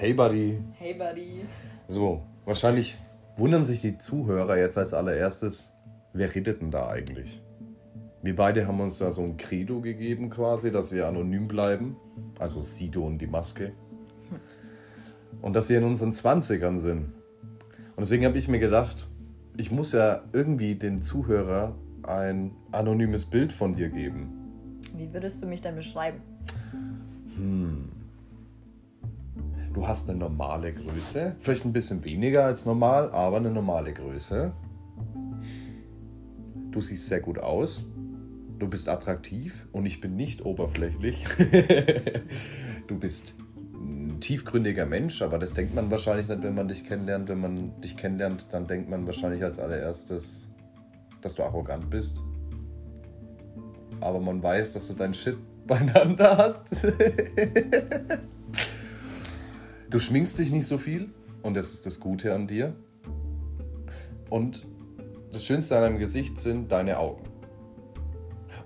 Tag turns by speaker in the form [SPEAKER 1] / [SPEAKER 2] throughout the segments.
[SPEAKER 1] Hey Buddy.
[SPEAKER 2] Hey Buddy.
[SPEAKER 1] So, wahrscheinlich wundern sich die Zuhörer jetzt als allererstes, wer redet denn da eigentlich? Wir beide haben uns da so ein Credo gegeben quasi, dass wir anonym bleiben. Also Sido und die Maske. Und dass wir in unseren 20ern sind. Und deswegen habe ich mir gedacht, ich muss ja irgendwie den Zuhörer ein anonymes Bild von dir geben.
[SPEAKER 2] Wie würdest du mich denn beschreiben?
[SPEAKER 1] Hm. Du hast eine normale Größe, vielleicht ein bisschen weniger als normal, aber eine normale Größe. Du siehst sehr gut aus. Du bist attraktiv und ich bin nicht oberflächlich. du bist ein tiefgründiger Mensch, aber das denkt man wahrscheinlich nicht, wenn man dich kennenlernt. Wenn man dich kennenlernt, dann denkt man wahrscheinlich als allererstes, dass du arrogant bist. Aber man weiß, dass du dein Shit beieinander hast. du schminkst dich nicht so viel und das ist das Gute an dir. Und das Schönste an deinem Gesicht sind deine Augen.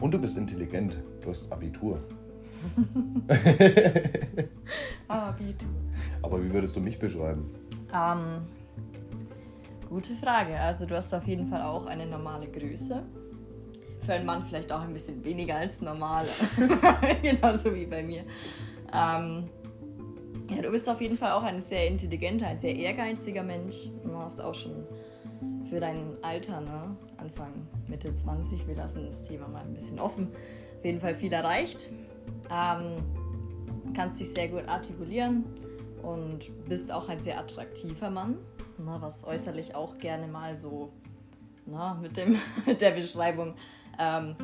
[SPEAKER 1] Und du bist intelligent. Du hast Abitur.
[SPEAKER 2] Abitur.
[SPEAKER 1] Aber wie würdest du mich beschreiben?
[SPEAKER 2] Ähm, gute Frage. Also du hast auf jeden Fall auch eine normale Größe. Für einen Mann vielleicht auch ein bisschen weniger als normal. Genauso wie bei mir. Ähm, ja, du bist auf jeden Fall auch ein sehr intelligenter, ein sehr ehrgeiziger Mensch. Du hast auch schon für dein Alter, ne? Anfang, Mitte 20, wir lassen das Thema mal ein bisschen offen, auf jeden Fall viel erreicht. Ähm, kannst dich sehr gut artikulieren und bist auch ein sehr attraktiver Mann, ne, was äußerlich auch gerne mal so na, mit, dem, mit der Beschreibung ähm,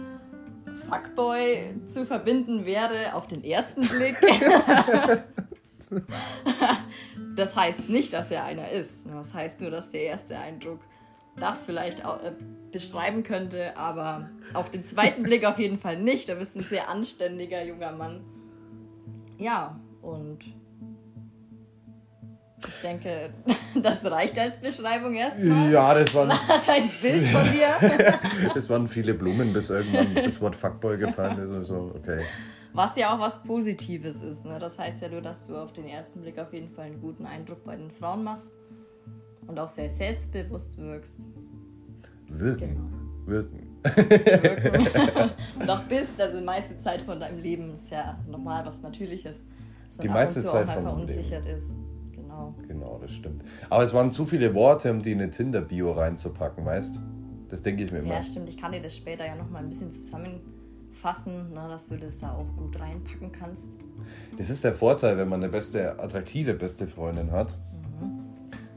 [SPEAKER 2] Fuckboy zu verbinden wäre auf den ersten Blick. das heißt nicht, dass er einer ist. Das heißt nur, dass der erste Eindruck das vielleicht auch, äh, beschreiben könnte, aber auf den zweiten Blick auf jeden Fall nicht. Du bist ein sehr anständiger junger Mann. Ja, und ich denke, das reicht als Beschreibung erstmal.
[SPEAKER 1] Ja, das waren.
[SPEAKER 2] Das ein Bild von dir.
[SPEAKER 1] das waren viele Blumen, bis irgendwann das Wort Fuckboy gefallen ist. Also, okay.
[SPEAKER 2] Was ja auch was Positives ist. Ne? Das heißt ja nur, dass du auf den ersten Blick auf jeden Fall einen guten Eindruck bei den Frauen machst und auch sehr selbstbewusst wirkst.
[SPEAKER 1] Wirken.
[SPEAKER 2] Genau.
[SPEAKER 1] Wirken.
[SPEAKER 2] Wirken. und auch bist, also die meiste Zeit von deinem Leben ist ja normal was Natürliches.
[SPEAKER 1] Die meiste Zeit von
[SPEAKER 2] deinem verunsichert Leben. ist. Genau.
[SPEAKER 1] Genau, das stimmt. Aber es waren zu viele Worte, um die in eine Tinder-Bio reinzupacken, weißt Das denke ich mir immer.
[SPEAKER 2] Ja, stimmt. Ich kann dir das später ja nochmal ein bisschen zusammenfassen, ne, dass du das da auch gut reinpacken kannst.
[SPEAKER 1] Das ist der Vorteil, wenn man eine beste, attraktive beste Freundin hat.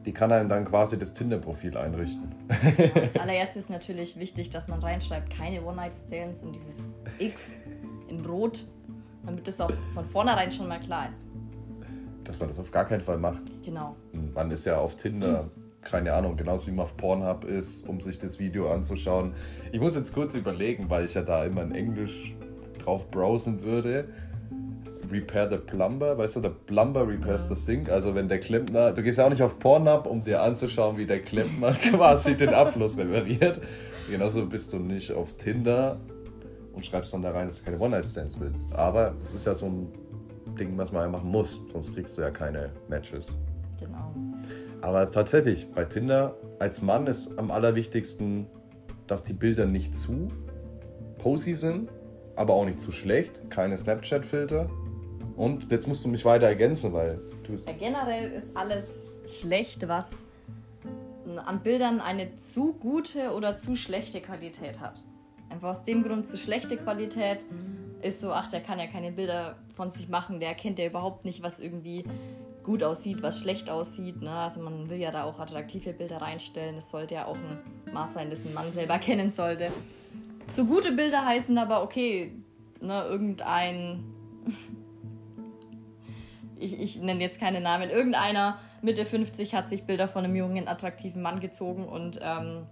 [SPEAKER 1] Die kann einem dann quasi das Tinder-Profil einrichten.
[SPEAKER 2] Als allererstes ist natürlich wichtig, dass man reinschreibt, keine One-Night-Stands und dieses X in Rot, damit das auch von vornherein schon mal klar ist.
[SPEAKER 1] Dass man das auf gar keinen Fall macht.
[SPEAKER 2] Genau.
[SPEAKER 1] Man ist ja auf Tinder, keine Ahnung, genauso wie man auf Pornhub ist, um sich das Video anzuschauen. Ich muss jetzt kurz überlegen, weil ich ja da immer in Englisch drauf browsen würde. Repair the Plumber, weißt du, der Plumber repairs the Sink. Also wenn der Klempner, du gehst ja auch nicht auf Pornhub, um dir anzuschauen, wie der Klempner quasi den Abfluss repariert. Genauso bist du nicht auf Tinder und schreibst dann da rein, dass du keine One-Night-Stands willst. Aber das ist ja so ein Ding, was man machen muss, sonst kriegst du ja keine Matches.
[SPEAKER 2] Genau.
[SPEAKER 1] Aber tatsächlich, bei Tinder als Mann ist am allerwichtigsten, dass die Bilder nicht zu posy sind, aber auch nicht zu schlecht. Keine Snapchat-Filter. Und jetzt musst du mich weiter ergänzen, weil du.
[SPEAKER 2] Ja, generell ist alles schlecht, was an Bildern eine zu gute oder zu schlechte Qualität hat. Einfach aus dem Grund zu schlechte Qualität ist so, ach, der kann ja keine Bilder von sich machen, der kennt ja überhaupt nicht, was irgendwie gut aussieht, was schlecht aussieht. Ne? Also man will ja da auch attraktive Bilder reinstellen. Es sollte ja auch ein Maß sein, das ein Mann selber kennen sollte. Zu gute Bilder heißen aber, okay, ne, irgendein ich, ich nenne jetzt keine Namen, irgendeiner Mitte 50 hat sich Bilder von einem jungen, attraktiven Mann gezogen und ähm,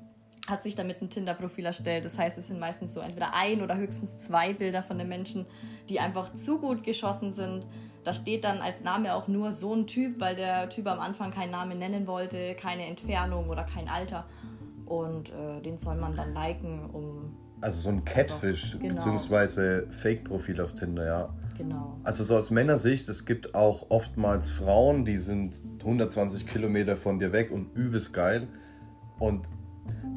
[SPEAKER 2] hat sich damit ein Tinder-Profil erstellt. Das heißt, es sind meistens so entweder ein oder höchstens zwei Bilder von den Menschen, die einfach zu gut geschossen sind. Da steht dann als Name auch nur so ein Typ, weil der Typ am Anfang keinen Namen nennen wollte, keine Entfernung oder kein Alter. Und äh, den soll man dann liken, um
[SPEAKER 1] Also so ein Catfish,
[SPEAKER 2] Genau.
[SPEAKER 1] beziehungsweise Fake-Profil auf Tinder, ja.
[SPEAKER 2] Genau.
[SPEAKER 1] Also so aus Männersicht, es gibt auch oftmals Frauen, die sind 120 Kilometer von dir weg und übelst geil. Und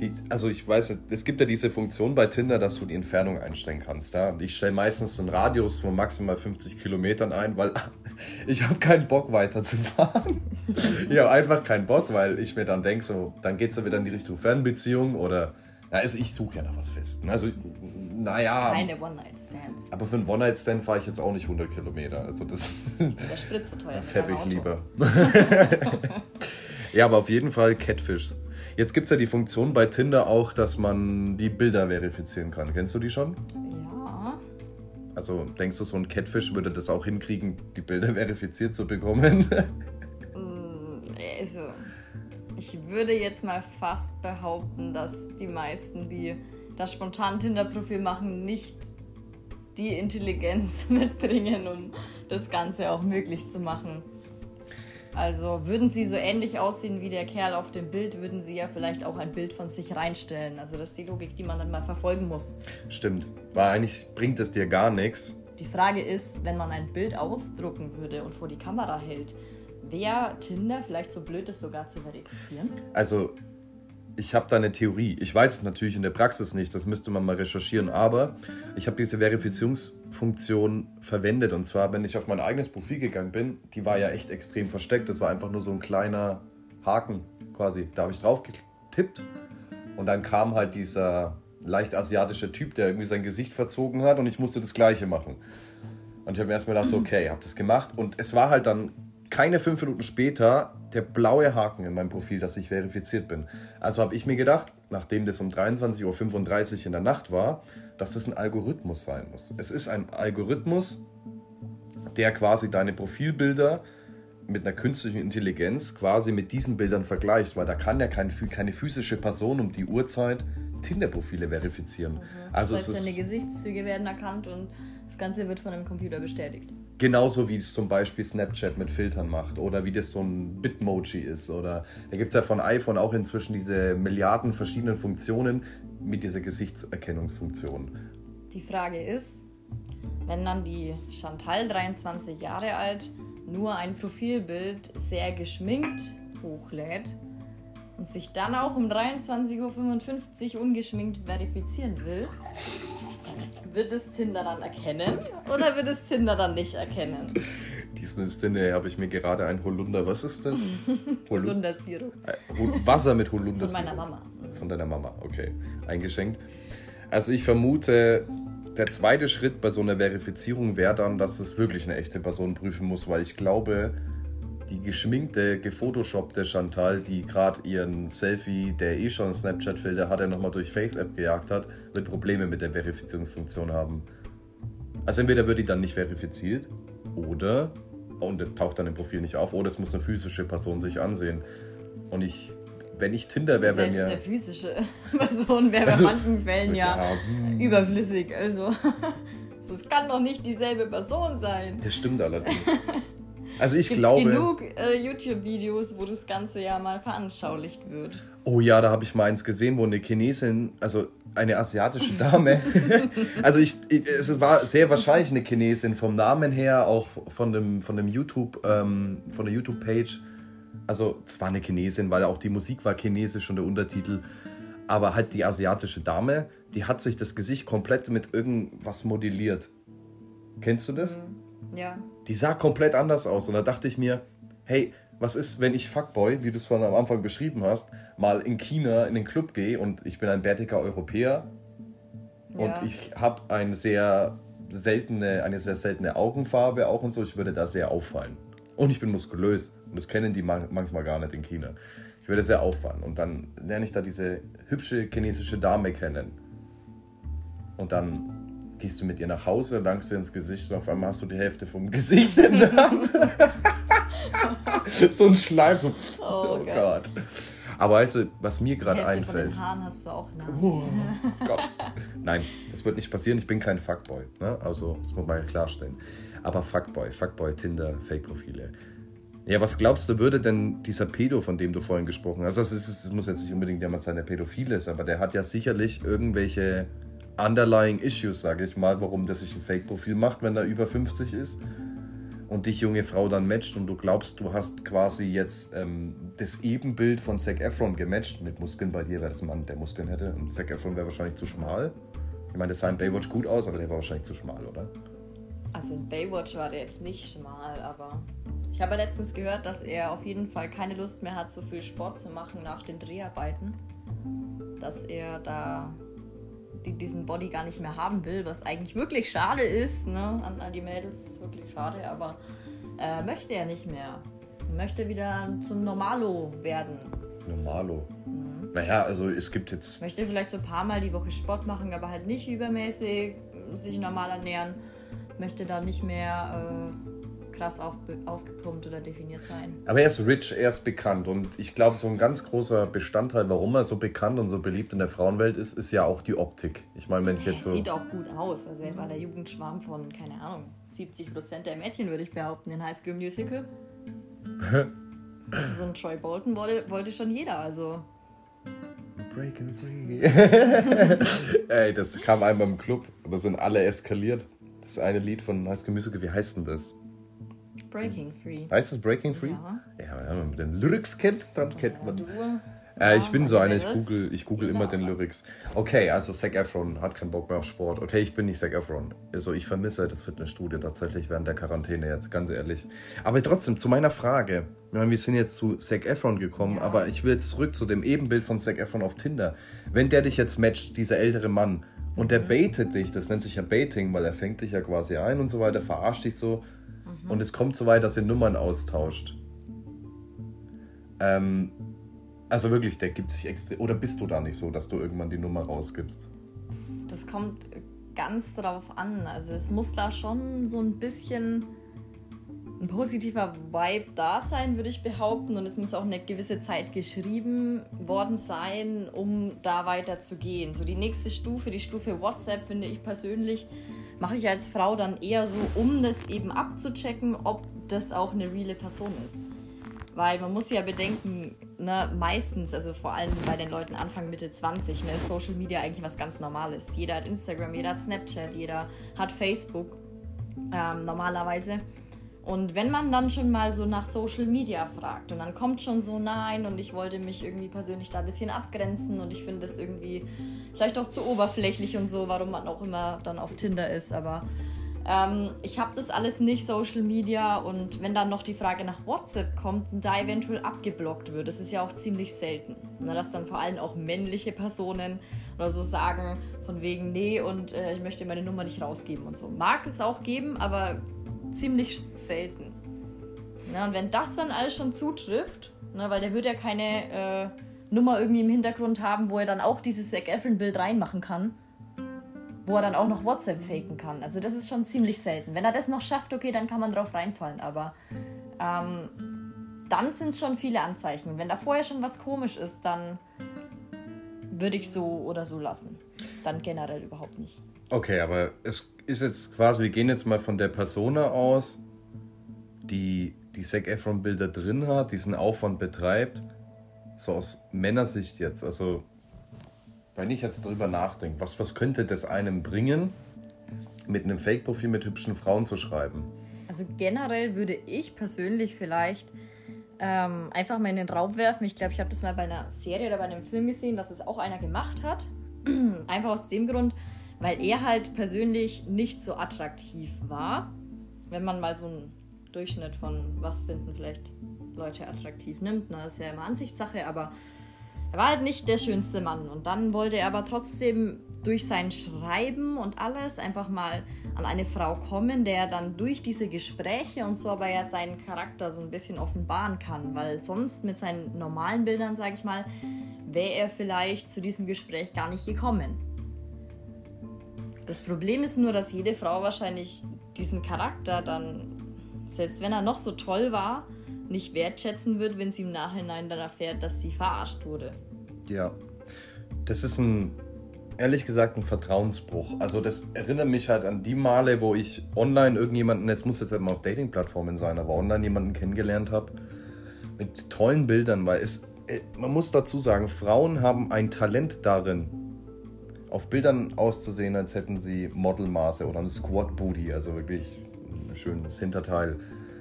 [SPEAKER 1] die, also ich weiß, es gibt ja diese Funktion bei Tinder, dass du die Entfernung einstellen kannst. Ja? Und ich stelle meistens so einen Radius von maximal 50 Kilometern ein, weil ich habe keinen Bock weiterzufahren. ich habe einfach keinen Bock, weil ich mir dann denke, so, dann geht es ja wieder in die Richtung Fernbeziehung oder, na, also ich suche ja nach was Festen. Also, naja,
[SPEAKER 2] Keine One-Night-Stands.
[SPEAKER 1] aber für einen One-Night-Stand fahre ich jetzt auch nicht 100 Kilometer. Also das
[SPEAKER 2] Der Sprit so teuer. deinem
[SPEAKER 1] ich lieber. ja, aber auf jeden Fall Catfish. Jetzt gibt es ja die Funktion bei Tinder auch, dass man die Bilder verifizieren kann. Kennst du die schon?
[SPEAKER 2] Ja.
[SPEAKER 1] Also denkst du, so ein Catfish würde das auch hinkriegen, die Bilder verifiziert zu bekommen?
[SPEAKER 2] Mm, Also, ich würde jetzt mal fast behaupten, dass die meisten, die das spontan Tinder-Profil machen, nicht die Intelligenz mitbringen, um das Ganze auch möglich zu machen. Also würden sie so ähnlich aussehen wie der Kerl auf dem Bild, würden sie ja vielleicht auch ein Bild von sich reinstellen. Also das ist die Logik, die man dann mal verfolgen muss.
[SPEAKER 1] Stimmt. Weil eigentlich bringt es dir gar nichts.
[SPEAKER 2] Die Frage ist, wenn man ein Bild ausdrucken würde und vor die Kamera hält, wäre Tinder vielleicht so blöd, das sogar zu verifizieren?
[SPEAKER 1] Also, ich habe da eine Theorie. Ich weiß es natürlich in der Praxis nicht, das müsste man mal recherchieren, aber ich habe diese Verifizierungsfunktion verwendet. Und zwar, wenn ich auf mein eigenes Profil gegangen bin, die war ja echt extrem versteckt. Das war einfach nur so ein kleiner Haken quasi. Da habe ich drauf getippt und dann kam halt dieser leicht asiatische Typ, der irgendwie sein Gesicht verzogen hat und ich musste das Gleiche machen. Und ich habe mir erstmal gedacht, so, okay, habe das gemacht und es war halt dann keine fünf Minuten später der blaue Haken in meinem Profil, dass ich verifiziert bin. Also habe ich mir gedacht, nachdem das um 23.35 Uhr in der Nacht war, dass das ein Algorithmus sein muss. Es ist ein Algorithmus, der quasi deine Profilbilder mit einer künstlichen Intelligenz quasi mit diesen Bildern vergleicht, weil da kann ja kein, keine physische Person um die Uhrzeit Tinder-Profile verifizieren. Also
[SPEAKER 2] das
[SPEAKER 1] es
[SPEAKER 2] heißt,
[SPEAKER 1] ist
[SPEAKER 2] deine Gesichtszüge werden erkannt und das Ganze wird von einem Computer bestätigt.
[SPEAKER 1] Genauso wie es zum Beispiel Snapchat mit Filtern macht oder wie das so ein Bitmoji ist. Oder da gibt es ja von iPhone auch inzwischen diese Milliarden verschiedenen Funktionen mit dieser Gesichtserkennungsfunktion.
[SPEAKER 2] Die Frage ist, wenn dann die Chantal, 23 Jahre alt, nur ein Profilbild sehr geschminkt hochlädt und sich dann auch um 23.55 Uhr ungeschminkt verifizieren will, wird es Tinder dann erkennen oder wird es Tinder dann nicht erkennen?
[SPEAKER 1] Diesen Sinne habe ich mir gerade ein Holunder, was ist das?
[SPEAKER 2] Holundersirup.
[SPEAKER 1] äh, Hol- Wasser mit Holunder.
[SPEAKER 2] Von meiner Mama.
[SPEAKER 1] Von deiner Mama, okay. Eingeschenkt. Also ich vermute, der zweite Schritt bei so einer Verifizierung wäre dann, dass es wirklich eine echte Person prüfen muss, weil ich glaube, die geschminkte, gefotoshoppte Chantal, die gerade ihren Selfie, der eh schon Snapchat-Filter hat, der nochmal durch FaceApp gejagt hat, wird Probleme mit der Verifizierungsfunktion haben. Also entweder wird die dann nicht verifiziert oder, und es taucht dann im Profil nicht auf, oder es muss eine physische Person sich ansehen. Und ich, wenn ich Tinder wäre, wäre mir...
[SPEAKER 2] der physische Person wäre
[SPEAKER 1] Also-
[SPEAKER 2] bei manchen Fällen ja,
[SPEAKER 1] Ja, hm.
[SPEAKER 2] überflüssig. Also, es kann doch nicht dieselbe Person sein.
[SPEAKER 1] Das stimmt allerdings. Also ich
[SPEAKER 2] Gibt
[SPEAKER 1] glaube.
[SPEAKER 2] genug äh, YouTube-Videos, wo das Ganze ja mal veranschaulicht wird.
[SPEAKER 1] Oh ja, da habe ich mal eins gesehen, wo eine Chinesin, also eine asiatische Dame, also ich, ich, es war sehr wahrscheinlich eine Chinesin vom Namen her, auch von dem, von dem YouTube, ähm, von der YouTube-Page. Also es war eine Chinesin, weil auch die Musik war chinesisch und der Untertitel. Aber halt die asiatische Dame, die hat sich das Gesicht komplett mit irgendwas modelliert. Kennst du das?
[SPEAKER 2] Ja.
[SPEAKER 1] Die sah komplett anders aus. Und da dachte ich mir, hey, was ist, wenn ich Fuckboy, wie du es von am Anfang beschrieben hast, mal in China in den Club gehe und ich bin ein bärtiger Europäer und
[SPEAKER 2] Ja.
[SPEAKER 1] ich habe eine sehr seltene, eine sehr seltene Augenfarbe auch und so, ich würde da sehr auffallen. Und ich bin muskulös und das kennen die man manchmal gar nicht in China. Ich würde sehr auffallen und dann lerne ich da diese hübsche chinesische Dame kennen. Und dann gehst du mit ihr nach Hause, langst dir ins Gesicht und auf einmal hast du die Hälfte vom Gesicht in der Hand. so ein Schleim, so.
[SPEAKER 2] Oh,
[SPEAKER 1] Oh. Gott. Aber weißt du, was mir gerade
[SPEAKER 2] Hälfte von
[SPEAKER 1] einfällt?
[SPEAKER 2] den Haaren hast du auch nah.
[SPEAKER 1] Oh Gott. Nein, das wird nicht passieren. Ich bin kein Fuckboy. Ne? Also, das muss man ja klarstellen. Aber Fuckboy, Fuckboy, Tinder, Fake-Profile. Ja, was glaubst du, würde denn dieser Pedo, von dem du vorhin gesprochen hast, also es, ist, es muss jetzt nicht unbedingt jemand sein, der pädophil ist, aber der hat ja sicherlich irgendwelche underlying issues, sage ich mal, warum der sich ein Fake-Profil macht, wenn er über 50 ist und dich junge Frau dann matcht und du glaubst, du hast quasi jetzt ähm, das Ebenbild von Zac Efron gematcht. Mit Muskeln bei dir wäre das ein Mann, der Muskeln hätte und Zac Efron wäre wahrscheinlich zu schmal. Ich meine, das sah in Baywatch gut aus, aber der war wahrscheinlich zu schmal, oder?
[SPEAKER 2] Also in Baywatch war der jetzt nicht schmal, aber ich habe letztens gehört, dass er auf jeden Fall keine Lust mehr hat, so viel Sport zu machen nach den Dreharbeiten. Dass er da diesen Body gar nicht mehr haben will, was eigentlich wirklich schade ist, ne? An, an die Mädels ist wirklich schade, aber äh, möchte er nicht mehr. Möchte wieder zum Normalo werden.
[SPEAKER 1] Normalo? Mhm. Naja, also es gibt jetzt.
[SPEAKER 2] Möchte vielleicht so ein paar Mal die Woche Sport machen, aber halt nicht übermäßig sich normal ernähren. Möchte da nicht mehr. Äh, krass auf, aufgepumpt oder definiert sein.
[SPEAKER 1] Aber er ist rich, er ist bekannt und ich glaube, so ein ganz großer Bestandteil, warum er so bekannt und so beliebt in der Frauenwelt ist, ist ja auch die Optik. Ich meine, wenn ich jetzt so.
[SPEAKER 2] Er sieht auch gut aus. Also er war der Jugendschwarm von, keine Ahnung, 70 Prozent der Mädchen, würde ich behaupten, in High School Musical. so ein Troy Bolton wollte, wollte schon jeder, also.
[SPEAKER 1] Breaking free. Ey, das kam einmal im Club da sind alle eskaliert. Das eine Lied von High School Musical, wie heißt denn das?
[SPEAKER 2] Breaking Free.
[SPEAKER 1] Heißt es Breaking Free? Ja. Ja, wenn man den Lyrics kennt, dann kennt man. Du, äh, ich bin so einer, ich google, ich google immer den Lyrics. Okay, also Zac Efron hat keinen Bock mehr auf Sport. Okay, ich bin nicht Zac Efron. Also ich vermisse das Fitnessstudio tatsächlich während der Quarantäne jetzt, ganz ehrlich. Aber trotzdem, zu meiner Frage. Meine, wir sind jetzt zu Zac Efron gekommen, ja. aber ich will jetzt zurück zu dem Ebenbild von Zac Efron auf Tinder. Wenn der dich jetzt matcht, dieser ältere Mann, und der mhm. baitet dich, das nennt sich ja Baiting, weil er fängt dich ja quasi ein und so weiter, verarscht dich so Mhm. Und es kommt so weit, dass ihr Nummern austauscht. Ähm, also wirklich, der gibt sich extrem. Oder bist du da nicht so, dass du irgendwann die Nummer rausgibst?
[SPEAKER 2] Das kommt ganz darauf an. Also es muss da schon so ein bisschen ein positiver Vibe da sein, würde ich behaupten. Und es muss auch eine gewisse Zeit geschrieben worden sein, um da weiter zu gehen. So die nächste Stufe, die Stufe WhatsApp, finde ich persönlich, mache ich als Frau dann eher so, um das eben abzuchecken, ob das auch eine reale Person ist. Weil man muss ja bedenken, ne, meistens, also vor allem bei den Leuten Anfang, Mitte 20, ne, ist Social Media eigentlich was ganz Normales. Jeder hat Instagram, jeder hat Snapchat, jeder hat Facebook ähm, normalerweise. Und wenn man dann schon mal so nach Social Media fragt und dann kommt schon so nein und ich wollte mich irgendwie persönlich da ein bisschen abgrenzen und ich finde das irgendwie vielleicht auch zu oberflächlich und so, warum man auch immer dann auf Tinder ist, aber ähm, ich habe das alles nicht Social Media und wenn dann noch die Frage nach WhatsApp kommt und da eventuell abgeblockt wird, das ist ja auch ziemlich selten, ne, dass dann vor allem auch männliche Personen oder so sagen von wegen nee und äh, ich möchte meine Nummer nicht rausgeben und so. Mag es auch geben, aber ziemlich selten. Ja, und wenn das dann alles schon zutrifft, ne, weil der wird ja keine äh, Nummer irgendwie im Hintergrund haben, wo er dann auch dieses Zac Efron-Bild reinmachen kann, wo er dann auch noch WhatsApp faken kann. Also das ist schon ziemlich selten. Wenn er das noch schafft, okay, dann kann man drauf reinfallen, aber ähm, dann sind es schon viele Anzeichen. Wenn da vorher schon was komisch ist, dann würde ich so oder so lassen. Dann generell überhaupt nicht.
[SPEAKER 1] Okay, aber es ist jetzt quasi, wir gehen jetzt mal von der Persona aus, die die Zac Efron Bilder drin hat, diesen Aufwand betreibt, so aus Männersicht jetzt, also wenn ich jetzt darüber nachdenke, was, was könnte das einem bringen, mit einem Fake-Profil mit hübschen Frauen zu schreiben?
[SPEAKER 2] Also generell würde ich persönlich vielleicht ähm, einfach mal in den Raum werfen. Ich glaube, ich habe das mal bei einer Serie oder bei einem Film gesehen, dass es auch einer gemacht hat. einfach aus dem Grund, weil er halt persönlich nicht so attraktiv war. Wenn man mal so einen Durchschnitt von was finden vielleicht Leute attraktiv nimmt, na, das ist ja immer Ansichtssache, aber er war halt nicht der schönste Mann. Und dann wollte er aber trotzdem durch sein Schreiben und alles einfach mal an eine Frau kommen, der dann durch diese Gespräche und so aber ja seinen Charakter so ein bisschen offenbaren kann. Weil sonst mit seinen normalen Bildern, sage ich mal, wäre er vielleicht zu diesem Gespräch gar nicht gekommen. Das Problem ist nur, dass jede Frau wahrscheinlich diesen Charakter dann, selbst wenn er noch so toll war, nicht wertschätzen wird, wenn sie im Nachhinein dann erfährt, dass sie verarscht wurde.
[SPEAKER 1] Ja, das ist ein, ehrlich gesagt, ein Vertrauensbruch. Also das erinnert mich halt an die Male, wo ich online irgendjemanden, es muss jetzt immer auf Dating-Plattformen sein, aber online jemanden kennengelernt habe mit tollen Bildern, weil es, äh, man muss dazu sagen, Frauen haben ein Talent darin, auf Bildern auszusehen, als hätten sie Modelmaße oder ein Squat Booty, also wirklich ein schönes Hinterteil.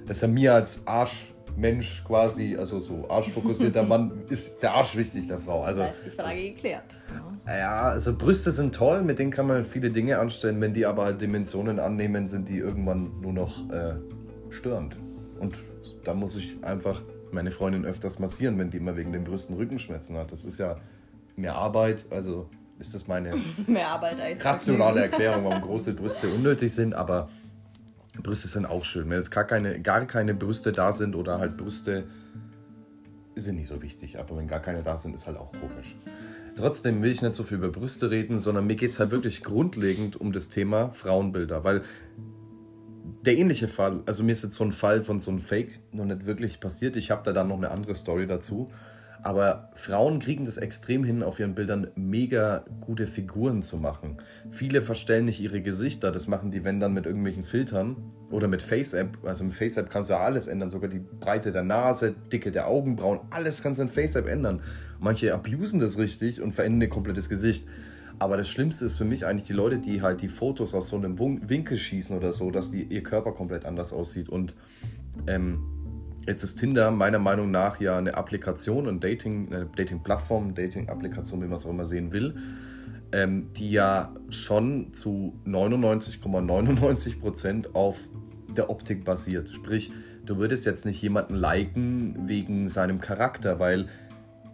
[SPEAKER 1] Das ist ja mir als Arschmensch quasi, also so arschfokussierter Mann, ist der Arsch wichtig der Frau. Also,
[SPEAKER 2] da ist die Frage geklärt.
[SPEAKER 1] Ja, also Brüste sind toll, mit denen kann man viele Dinge anstellen. Wenn die aber halt Dimensionen annehmen, sind die irgendwann nur noch äh, störend. Und da muss ich einfach meine Freundin öfters massieren, wenn die immer wegen den Brüsten Rückenschmerzen hat. Das ist ja mehr Arbeit, also ist das meine
[SPEAKER 2] mehr Arbeit als
[SPEAKER 1] rationale Erklärung, warum große Brüste unnötig sind, aber Brüste sind auch schön. Wenn jetzt gar keine, gar keine Brüste da sind oder halt Brüste sind nicht so wichtig, aber wenn gar keine da sind, ist halt auch komisch. Trotzdem will ich nicht so viel über Brüste reden, sondern mir geht es halt wirklich grundlegend um das Thema Frauenbilder, weil der ähnliche Fall, also mir ist jetzt so ein Fall von so einem Fake noch nicht wirklich passiert. Ich habe da dann noch eine andere Story dazu. Aber Frauen kriegen das extrem hin, auf ihren Bildern mega gute Figuren zu machen. Viele verstellen nicht ihre Gesichter, das machen die, wenn dann mit irgendwelchen Filtern oder mit Face-App. Also mit Face-App kannst du ja alles ändern, sogar die Breite der Nase, Dicke der Augenbrauen, alles kannst du in Face-App ändern. Manche abusen das richtig und verändern ihr komplettes Gesicht. Aber das Schlimmste ist für mich eigentlich die Leute, die halt die Fotos aus so einem Winkel schießen oder so, dass die, ihr Körper komplett anders aussieht. Und ähm, jetzt ist Tinder meiner Meinung nach ja eine Applikation, ein Dating, eine Dating-Plattform, Dating-Applikation, wie man es auch immer sehen will, ähm, die ja schon zu 99,99% ,99 auf der Optik basiert. Sprich, du würdest jetzt nicht jemanden liken wegen seinem Charakter, weil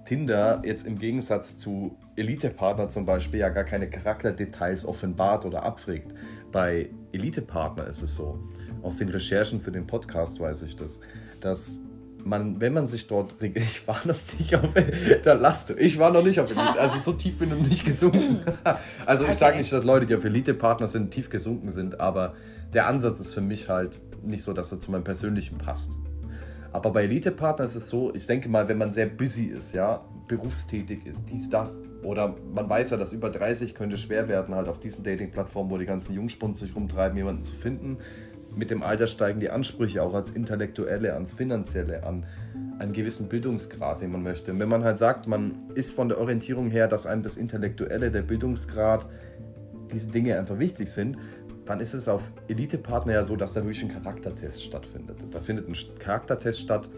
[SPEAKER 1] Tinder jetzt im Gegensatz zu Elite-Partner zum Beispiel ja gar keine Charakterdetails offenbart oder abfragt. Bei Elite-Partner ist es so, aus den Recherchen für den Podcast weiß ich das, dass man, wenn man sich dort, ich war noch nicht auf, da lasst du, ich war noch nicht auf Elite, also so tief bin ich nicht gesunken. Also ich okay. sage nicht, dass Leute, die auf Elite-Partner sind, tief gesunken sind, aber der Ansatz ist für mich halt nicht so, dass er zu meinem persönlichen passt. Aber bei Elite-Partner ist es so, ich denke mal, wenn man sehr busy ist, ja, berufstätig ist, dies, das, oder man weiß ja, dass über 30 könnte schwer werden, halt auf diesen Dating-Plattformen, wo die ganzen Jungspuns sich rumtreiben, jemanden zu finden. Mit dem Alter steigen die Ansprüche auch als Intellektuelle, ans Finanzielle, an einen gewissen Bildungsgrad, den man möchte. Und wenn man halt sagt, man ist von der Orientierung her, dass einem das Intellektuelle, der Bildungsgrad, diese Dinge einfach wichtig sind, dann ist es auf Elite-Partner ja so, dass da wirklich ein Charaktertest stattfindet. Da findet ein Charaktertest statt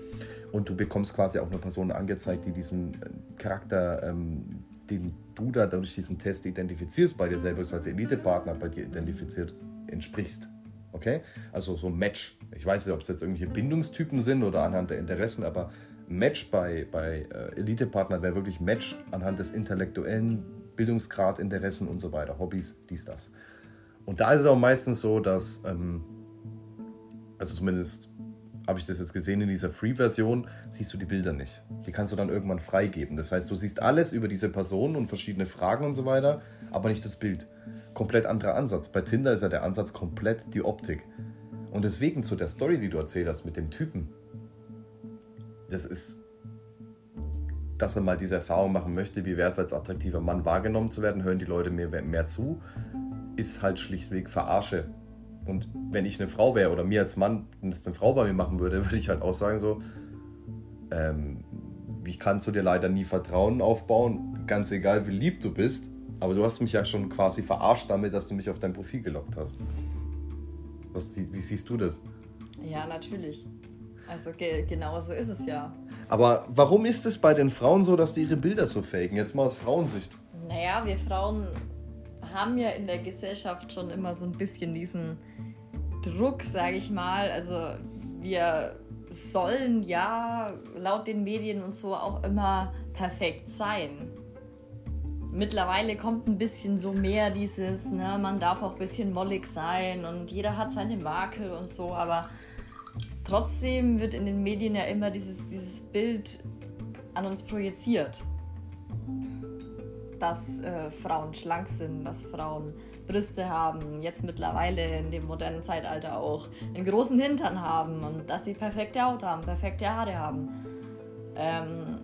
[SPEAKER 1] und du bekommst quasi auch eine Person angezeigt, die diesen äh, Charakter, ähm, den du da durch diesen Test identifizierst bei dir selber, als Elite-Partner bei dir identifiziert, entsprichst. Okay? Also so ein Match. Ich weiß nicht, ob es jetzt irgendwelche Bindungstypen sind oder anhand der Interessen, aber Match bei, bei äh, Elite-Partner wäre wirklich Match anhand des intellektuellen Bildungsgrad, Interessen und so weiter, Hobbys, dies, das. Und da ist es auch meistens so, dass, ähm, also zumindest habe ich das jetzt gesehen in dieser Free-Version, siehst du die Bilder nicht. Die kannst du dann irgendwann freigeben. Das heißt, du siehst alles über diese Person und verschiedene Fragen und so weiter, aber nicht das Bild. Komplett anderer Ansatz. Bei Tinder ist ja der Ansatz komplett die Optik. Und deswegen zu der Story, die du erzählt hast mit dem Typen, das ist, dass er mal diese Erfahrung machen möchte, wie wäre es als attraktiver Mann wahrgenommen zu werden, hören die Leute mir mehr zu ist halt schlichtweg Verarsche. Und wenn ich eine Frau wäre oder mir als Mann das eine Frau bei mir machen würde, würde ich halt auch sagen so, ähm, ich kann zu dir leider nie Vertrauen aufbauen, ganz egal wie lieb du bist, aber du hast mich ja schon quasi verarscht damit, dass du mich auf dein Profil gelockt hast. Was, wie siehst du das?
[SPEAKER 2] Ja, natürlich. Also ge genau so ist es ja.
[SPEAKER 1] Aber warum ist es bei den Frauen so, dass die ihre Bilder so faken? Jetzt mal aus Frauensicht.
[SPEAKER 2] Naja, wir Frauen haben ja in der Gesellschaft schon immer so ein bisschen diesen Druck, sage ich mal. Also wir sollen ja laut den Medien und so auch immer perfekt sein. Mittlerweile kommt ein bisschen so mehr dieses, ne, man darf auch ein bisschen mollig sein und jeder hat seine Makel und so, aber trotzdem wird in den Medien ja immer dieses, dieses Bild an uns projiziert dass äh, Frauen schlank sind, dass Frauen Brüste haben, jetzt mittlerweile in dem modernen Zeitalter auch einen großen Hintern haben und dass sie perfekte Haut haben, perfekte Haare haben. Ähm,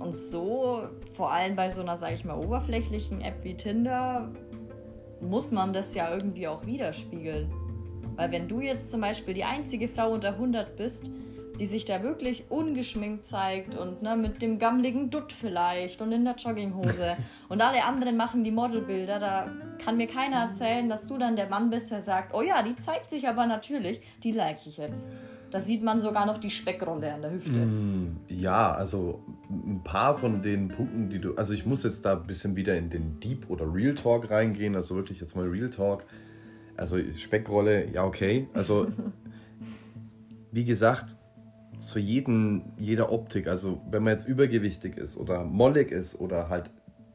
[SPEAKER 2] und so, vor allem bei so einer, sage ich mal, oberflächlichen App wie Tinder, muss man das ja irgendwie auch widerspiegeln. Weil wenn du jetzt zum Beispiel die einzige Frau unter 100 bist die sich da wirklich ungeschminkt zeigt und ne, mit dem gammligen Dutt vielleicht und in der Jogginghose. und alle anderen machen die Modelbilder. Da kann mir keiner erzählen, dass du dann der Mann bist, der sagt, oh ja, die zeigt sich aber natürlich, die like ich jetzt. Da sieht man sogar noch die Speckrolle an der Hüfte.
[SPEAKER 1] Mm, ja, also ein paar von den Punkten, die du. Also ich muss jetzt da ein bisschen wieder in den Deep oder Real Talk reingehen, also wirklich jetzt mal Real Talk. Also Speckrolle, ja, okay. Also wie gesagt, zu jedem, jeder Optik, also wenn man jetzt übergewichtig ist oder mollig ist oder halt,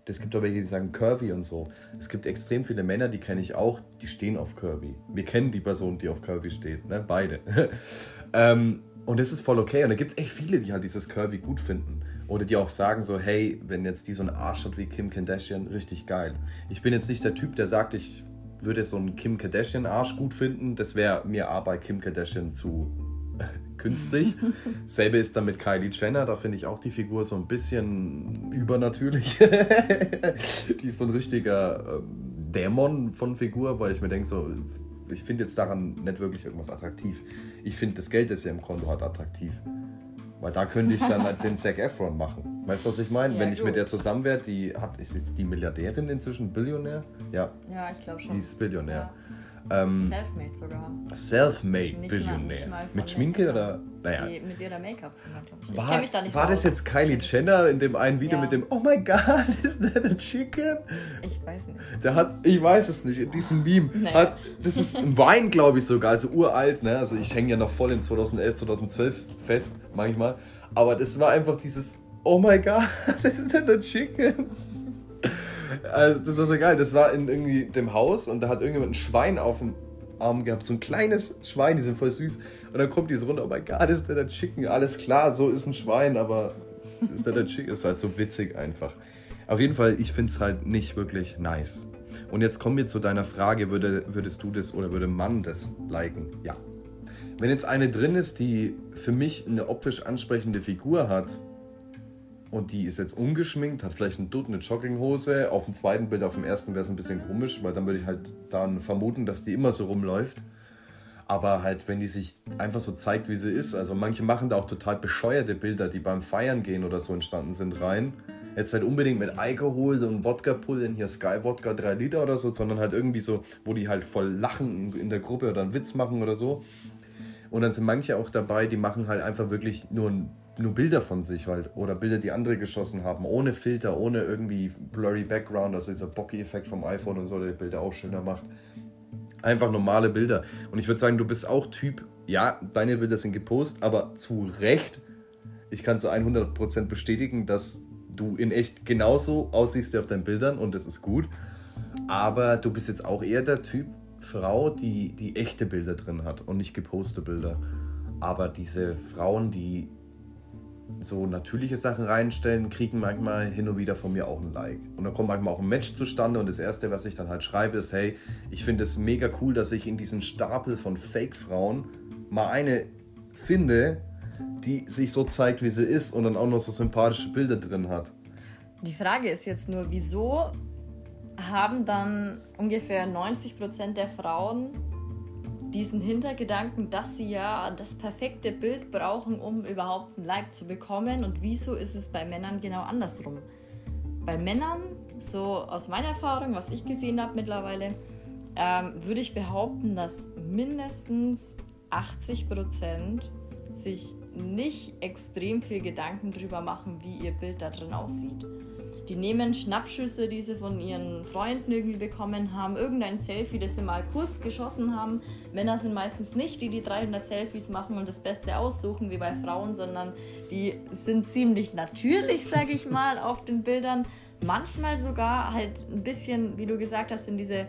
[SPEAKER 1] es gibt auch welche, die sagen curvy und so. Es gibt extrem viele Männer, die kenne ich auch, die stehen auf curvy. Wir kennen die Person, die auf curvy steht, ne? beide. ähm, und das ist voll okay. Und da gibt es echt viele, die halt dieses curvy gut finden. Oder die auch sagen so, hey, wenn jetzt die so einen Arsch hat wie Kim Kardashian, richtig geil. Ich bin jetzt nicht der Typ, der sagt, ich würde so einen Kim Kardashian Arsch gut finden. Das wäre mir aber Kim Kardashian zu künstlich. Selbe ist dann mit Kylie Jenner, da finde ich auch die Figur so ein bisschen übernatürlich. die ist so ein richtiger ähm, Dämon von Figur, weil ich mir denke, so, ich finde jetzt daran nicht wirklich irgendwas attraktiv. Ich finde das Geld, das sie im Konto hat, attraktiv. Weil da könnte ich dann halt den Zac Efron machen. Weißt du, was ich meine? Ja, Wenn ich gut. mit der zusammen wäre, die hat, ist jetzt die Milliardärin inzwischen Billionär?
[SPEAKER 2] Ja. Ja, ich glaube schon.
[SPEAKER 1] Die ist Billionär. Ja.
[SPEAKER 2] Ähm, Selfmade sogar.
[SPEAKER 1] Selfmade Billionär. Mit Schminke oder?
[SPEAKER 2] Naja. Nee, mit ihrer Make-up,
[SPEAKER 1] ich. War, ich da nicht war so das jetzt Kylie Jenner in dem einen Video ja. mit dem Oh my God, is that a chicken?
[SPEAKER 2] Ich weiß nicht.
[SPEAKER 1] Der hat, ich weiß es nicht, in diesem Meme naja. hat, das ist ein Wein, glaube ich sogar, also uralt, ne? Also ich hänge ja noch voll in 2011, 2012 fest manchmal. Aber das war einfach dieses Oh my God, is that a chicken? Also, das war so geil. Das war in irgendwie dem Haus und da hat irgendjemand ein Schwein auf dem Arm gehabt. So ein kleines Schwein, die sind voll süß. Und dann kommt die so runter, oh mein Gott, ist der der Chicken? Alles klar, so ist ein Schwein, aber ist der der Chicken? Das war halt so witzig einfach. Auf jeden Fall, ich finde es halt nicht wirklich nice. Und jetzt kommen wir zu deiner Frage, würde, würdest du das oder würde man das liken? Ja. Wenn jetzt eine drin ist, die für mich eine optisch ansprechende Figur hat, und die ist jetzt ungeschminkt, hat vielleicht einen Dutt, eine Jogginghose. Auf dem zweiten Bild, auf dem ersten wäre es ein bisschen komisch, weil dann würde ich halt dann vermuten, dass die immer so rumläuft. Aber halt, wenn die sich einfach so zeigt, wie sie ist, also manche machen da auch total bescheuerte Bilder, die beim Feiern gehen oder so entstanden sind, rein. Jetzt halt unbedingt mit Alkohol und Wodka-Pullen, hier Sky Wodka 3 Liter oder so, sondern halt irgendwie so, wo die halt voll lachen in der Gruppe oder einen Witz machen oder so. Und dann sind manche auch dabei, die machen halt einfach wirklich nur ein nur Bilder von sich halt oder Bilder, die andere geschossen haben, ohne Filter, ohne irgendwie blurry Background, also dieser Bokeh-Effekt vom iPhone und so, der die Bilder auch schöner macht. Einfach normale Bilder. Und ich würde sagen, du bist auch Typ, ja, deine Bilder sind gepostet, aber zu Recht, ich kann zu 100% bestätigen, dass du in echt genauso aussiehst wie auf deinen Bildern und das ist gut. Aber du bist jetzt auch eher der Typ Frau, die, die echte Bilder drin hat und nicht gepostete Bilder. Aber diese Frauen, die so natürliche Sachen reinstellen, kriegen manchmal hin und wieder von mir auch ein Like. Und dann kommt manchmal auch ein Match zustande und das Erste, was ich dann halt schreibe, ist, hey, ich finde es mega cool, dass ich in diesen Stapel von Fake-Frauen mal eine finde, die sich so zeigt, wie sie ist und dann auch noch so sympathische Bilder drin hat.
[SPEAKER 2] Die Frage ist jetzt nur, wieso haben dann ungefähr 90% der Frauen diesen Hintergedanken, dass sie ja das perfekte Bild brauchen, um überhaupt ein Like zu bekommen. Und wieso ist es bei Männern genau andersrum? Bei Männern, so aus meiner Erfahrung, was ich gesehen habe mittlerweile, ähm, würde ich behaupten, dass mindestens 80 Prozent sich nicht extrem viel Gedanken darüber machen, wie ihr Bild da drin aussieht. Die nehmen Schnappschüsse, die sie von ihren Freunden irgendwie bekommen haben, irgendein Selfie, das sie mal kurz geschossen haben. Männer sind meistens nicht die, die 300 Selfies machen und das Beste aussuchen, wie bei Frauen, sondern die sind ziemlich natürlich, sage ich mal, auf den Bildern. Manchmal sogar halt ein bisschen, wie du gesagt hast, in, diese,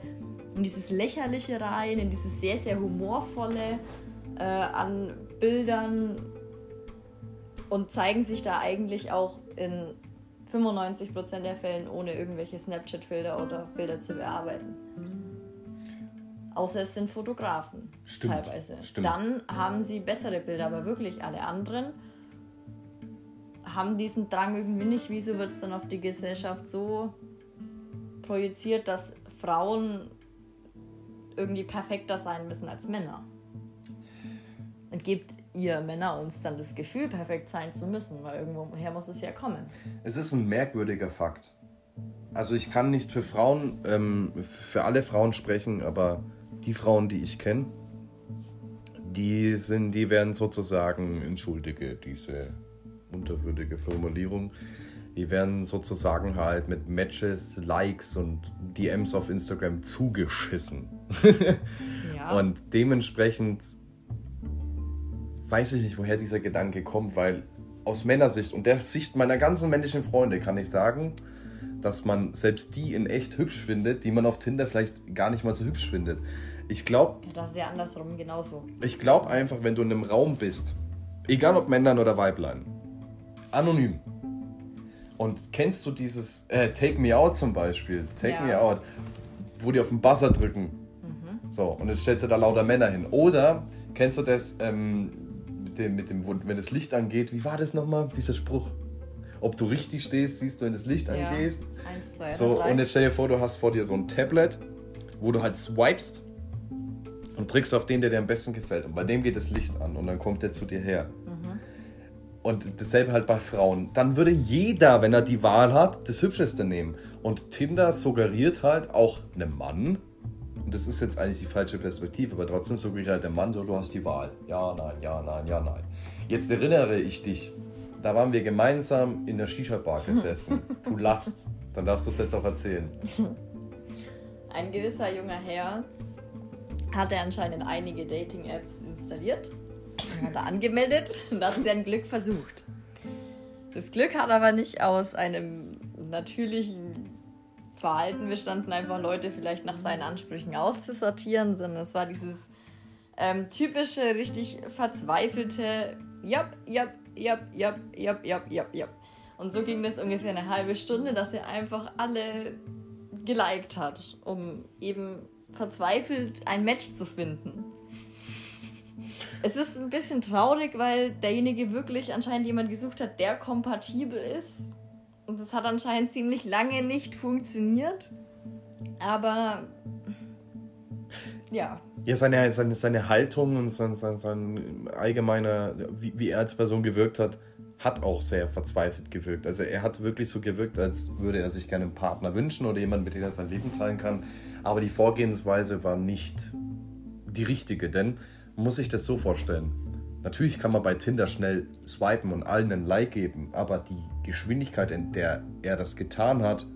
[SPEAKER 2] in dieses Lächerliche rein, in dieses sehr, sehr humorvolle äh, an Bildern und zeigen sich da eigentlich auch in 95% der Fällen ohne irgendwelche Snapchat-Filter oder Bilder zu bearbeiten. Außer es sind Fotografen Stimmt. teilweise. Stimmt. Dann haben sie bessere Bilder, aber wirklich alle anderen haben diesen Drang irgendwie nicht. Wieso wird es dann auf die Gesellschaft so projiziert, dass Frauen irgendwie perfekter sein müssen als Männer? gebt ihr Männer uns dann das Gefühl, perfekt sein zu müssen, weil irgendwoher muss es ja kommen.
[SPEAKER 1] Es ist ein merkwürdiger Fakt. Also ich kann nicht für Frauen, ähm, für alle Frauen sprechen, aber die Frauen, die ich kenne, die sind, die werden sozusagen, entschuldige diese unterwürdige Formulierung, die werden sozusagen halt mit Matches, Likes und DMs auf Instagram zugeschissen. ja. Und dementsprechend weiß ich nicht, woher dieser Gedanke kommt, weil aus Männersicht und der Sicht meiner ganzen männlichen Freunde kann ich sagen, dass man selbst die in echt hübsch findet, die man auf Tinder vielleicht gar nicht mal so hübsch findet. Ich glaube.
[SPEAKER 2] Ja, das ist ja andersrum genauso.
[SPEAKER 1] Ich glaube einfach, wenn du in einem Raum bist, egal ob Männlein oder Weiblein, anonym. Und kennst du dieses äh, Take Me Out zum Beispiel? Take ja. Me Out, wo die auf den Buzzer drücken. Mhm. So, und jetzt stellst du da lauter Männer hin. Oder kennst du das ähm, mit dem, mit dem, wenn das Licht angeht? Wie war das nochmal, dieser Spruch? Ob du richtig stehst, siehst du, wenn das Licht ja. angehst. Eins, zwei, so, drei. und jetzt stell dir vor, du hast vor dir so ein Tablet, wo du halt swipest und drückst auf den, der dir am besten gefällt. Und bei dem geht das Licht an und dann kommt der zu dir her. Mhm. Und dasselbe halt bei Frauen. Dann würde jeder, wenn er die Wahl hat, das Hübscheste nehmen. Und Tinder suggeriert halt auch einem Mann, und das ist jetzt eigentlich die falsche Perspektive, aber trotzdem suggeriert halt der Mann so, du hast die Wahl. Ja, nein, ja, nein, ja, nein. Jetzt erinnere ich dich, da waren wir gemeinsam in der Shisha-Bar gesessen. Du lachst, dann darfst du es jetzt auch erzählen.
[SPEAKER 2] Ein gewisser junger Herr hatte anscheinend einige Dating-Apps installiert, hat er angemeldet und hat sein Glück versucht. Das Glück hat aber nicht aus einem natürlichen Verhalten bestanden, einfach Leute vielleicht nach seinen Ansprüchen auszusortieren, sondern es war dieses ähm, typische, richtig verzweifelte Jap, jap, jap, jap, jap, jap, jap, jap. Und so ging das ungefähr eine halbe Stunde, dass er einfach alle geliked hat, um eben verzweifelt ein Match zu finden. Es ist ein bisschen traurig, weil derjenige wirklich anscheinend jemand gesucht hat, der kompatibel ist. Und das hat anscheinend ziemlich lange nicht funktioniert. Aber ja.
[SPEAKER 1] Ja, seine, seine, seine Haltung und sein, sein, sein allgemeiner, wie, wie er als Person gewirkt hat, hat auch sehr verzweifelt gewirkt. Also er hat wirklich so gewirkt, als würde er sich gerne einen Partner wünschen oder jemanden, mit dem er sein Leben teilen kann. Aber die Vorgehensweise war nicht die richtige, denn muss sich das so vorstellen. Natürlich kann man bei Tinder schnell swipen und allen ein Like geben, aber die Geschwindigkeit, in der er das getan hat,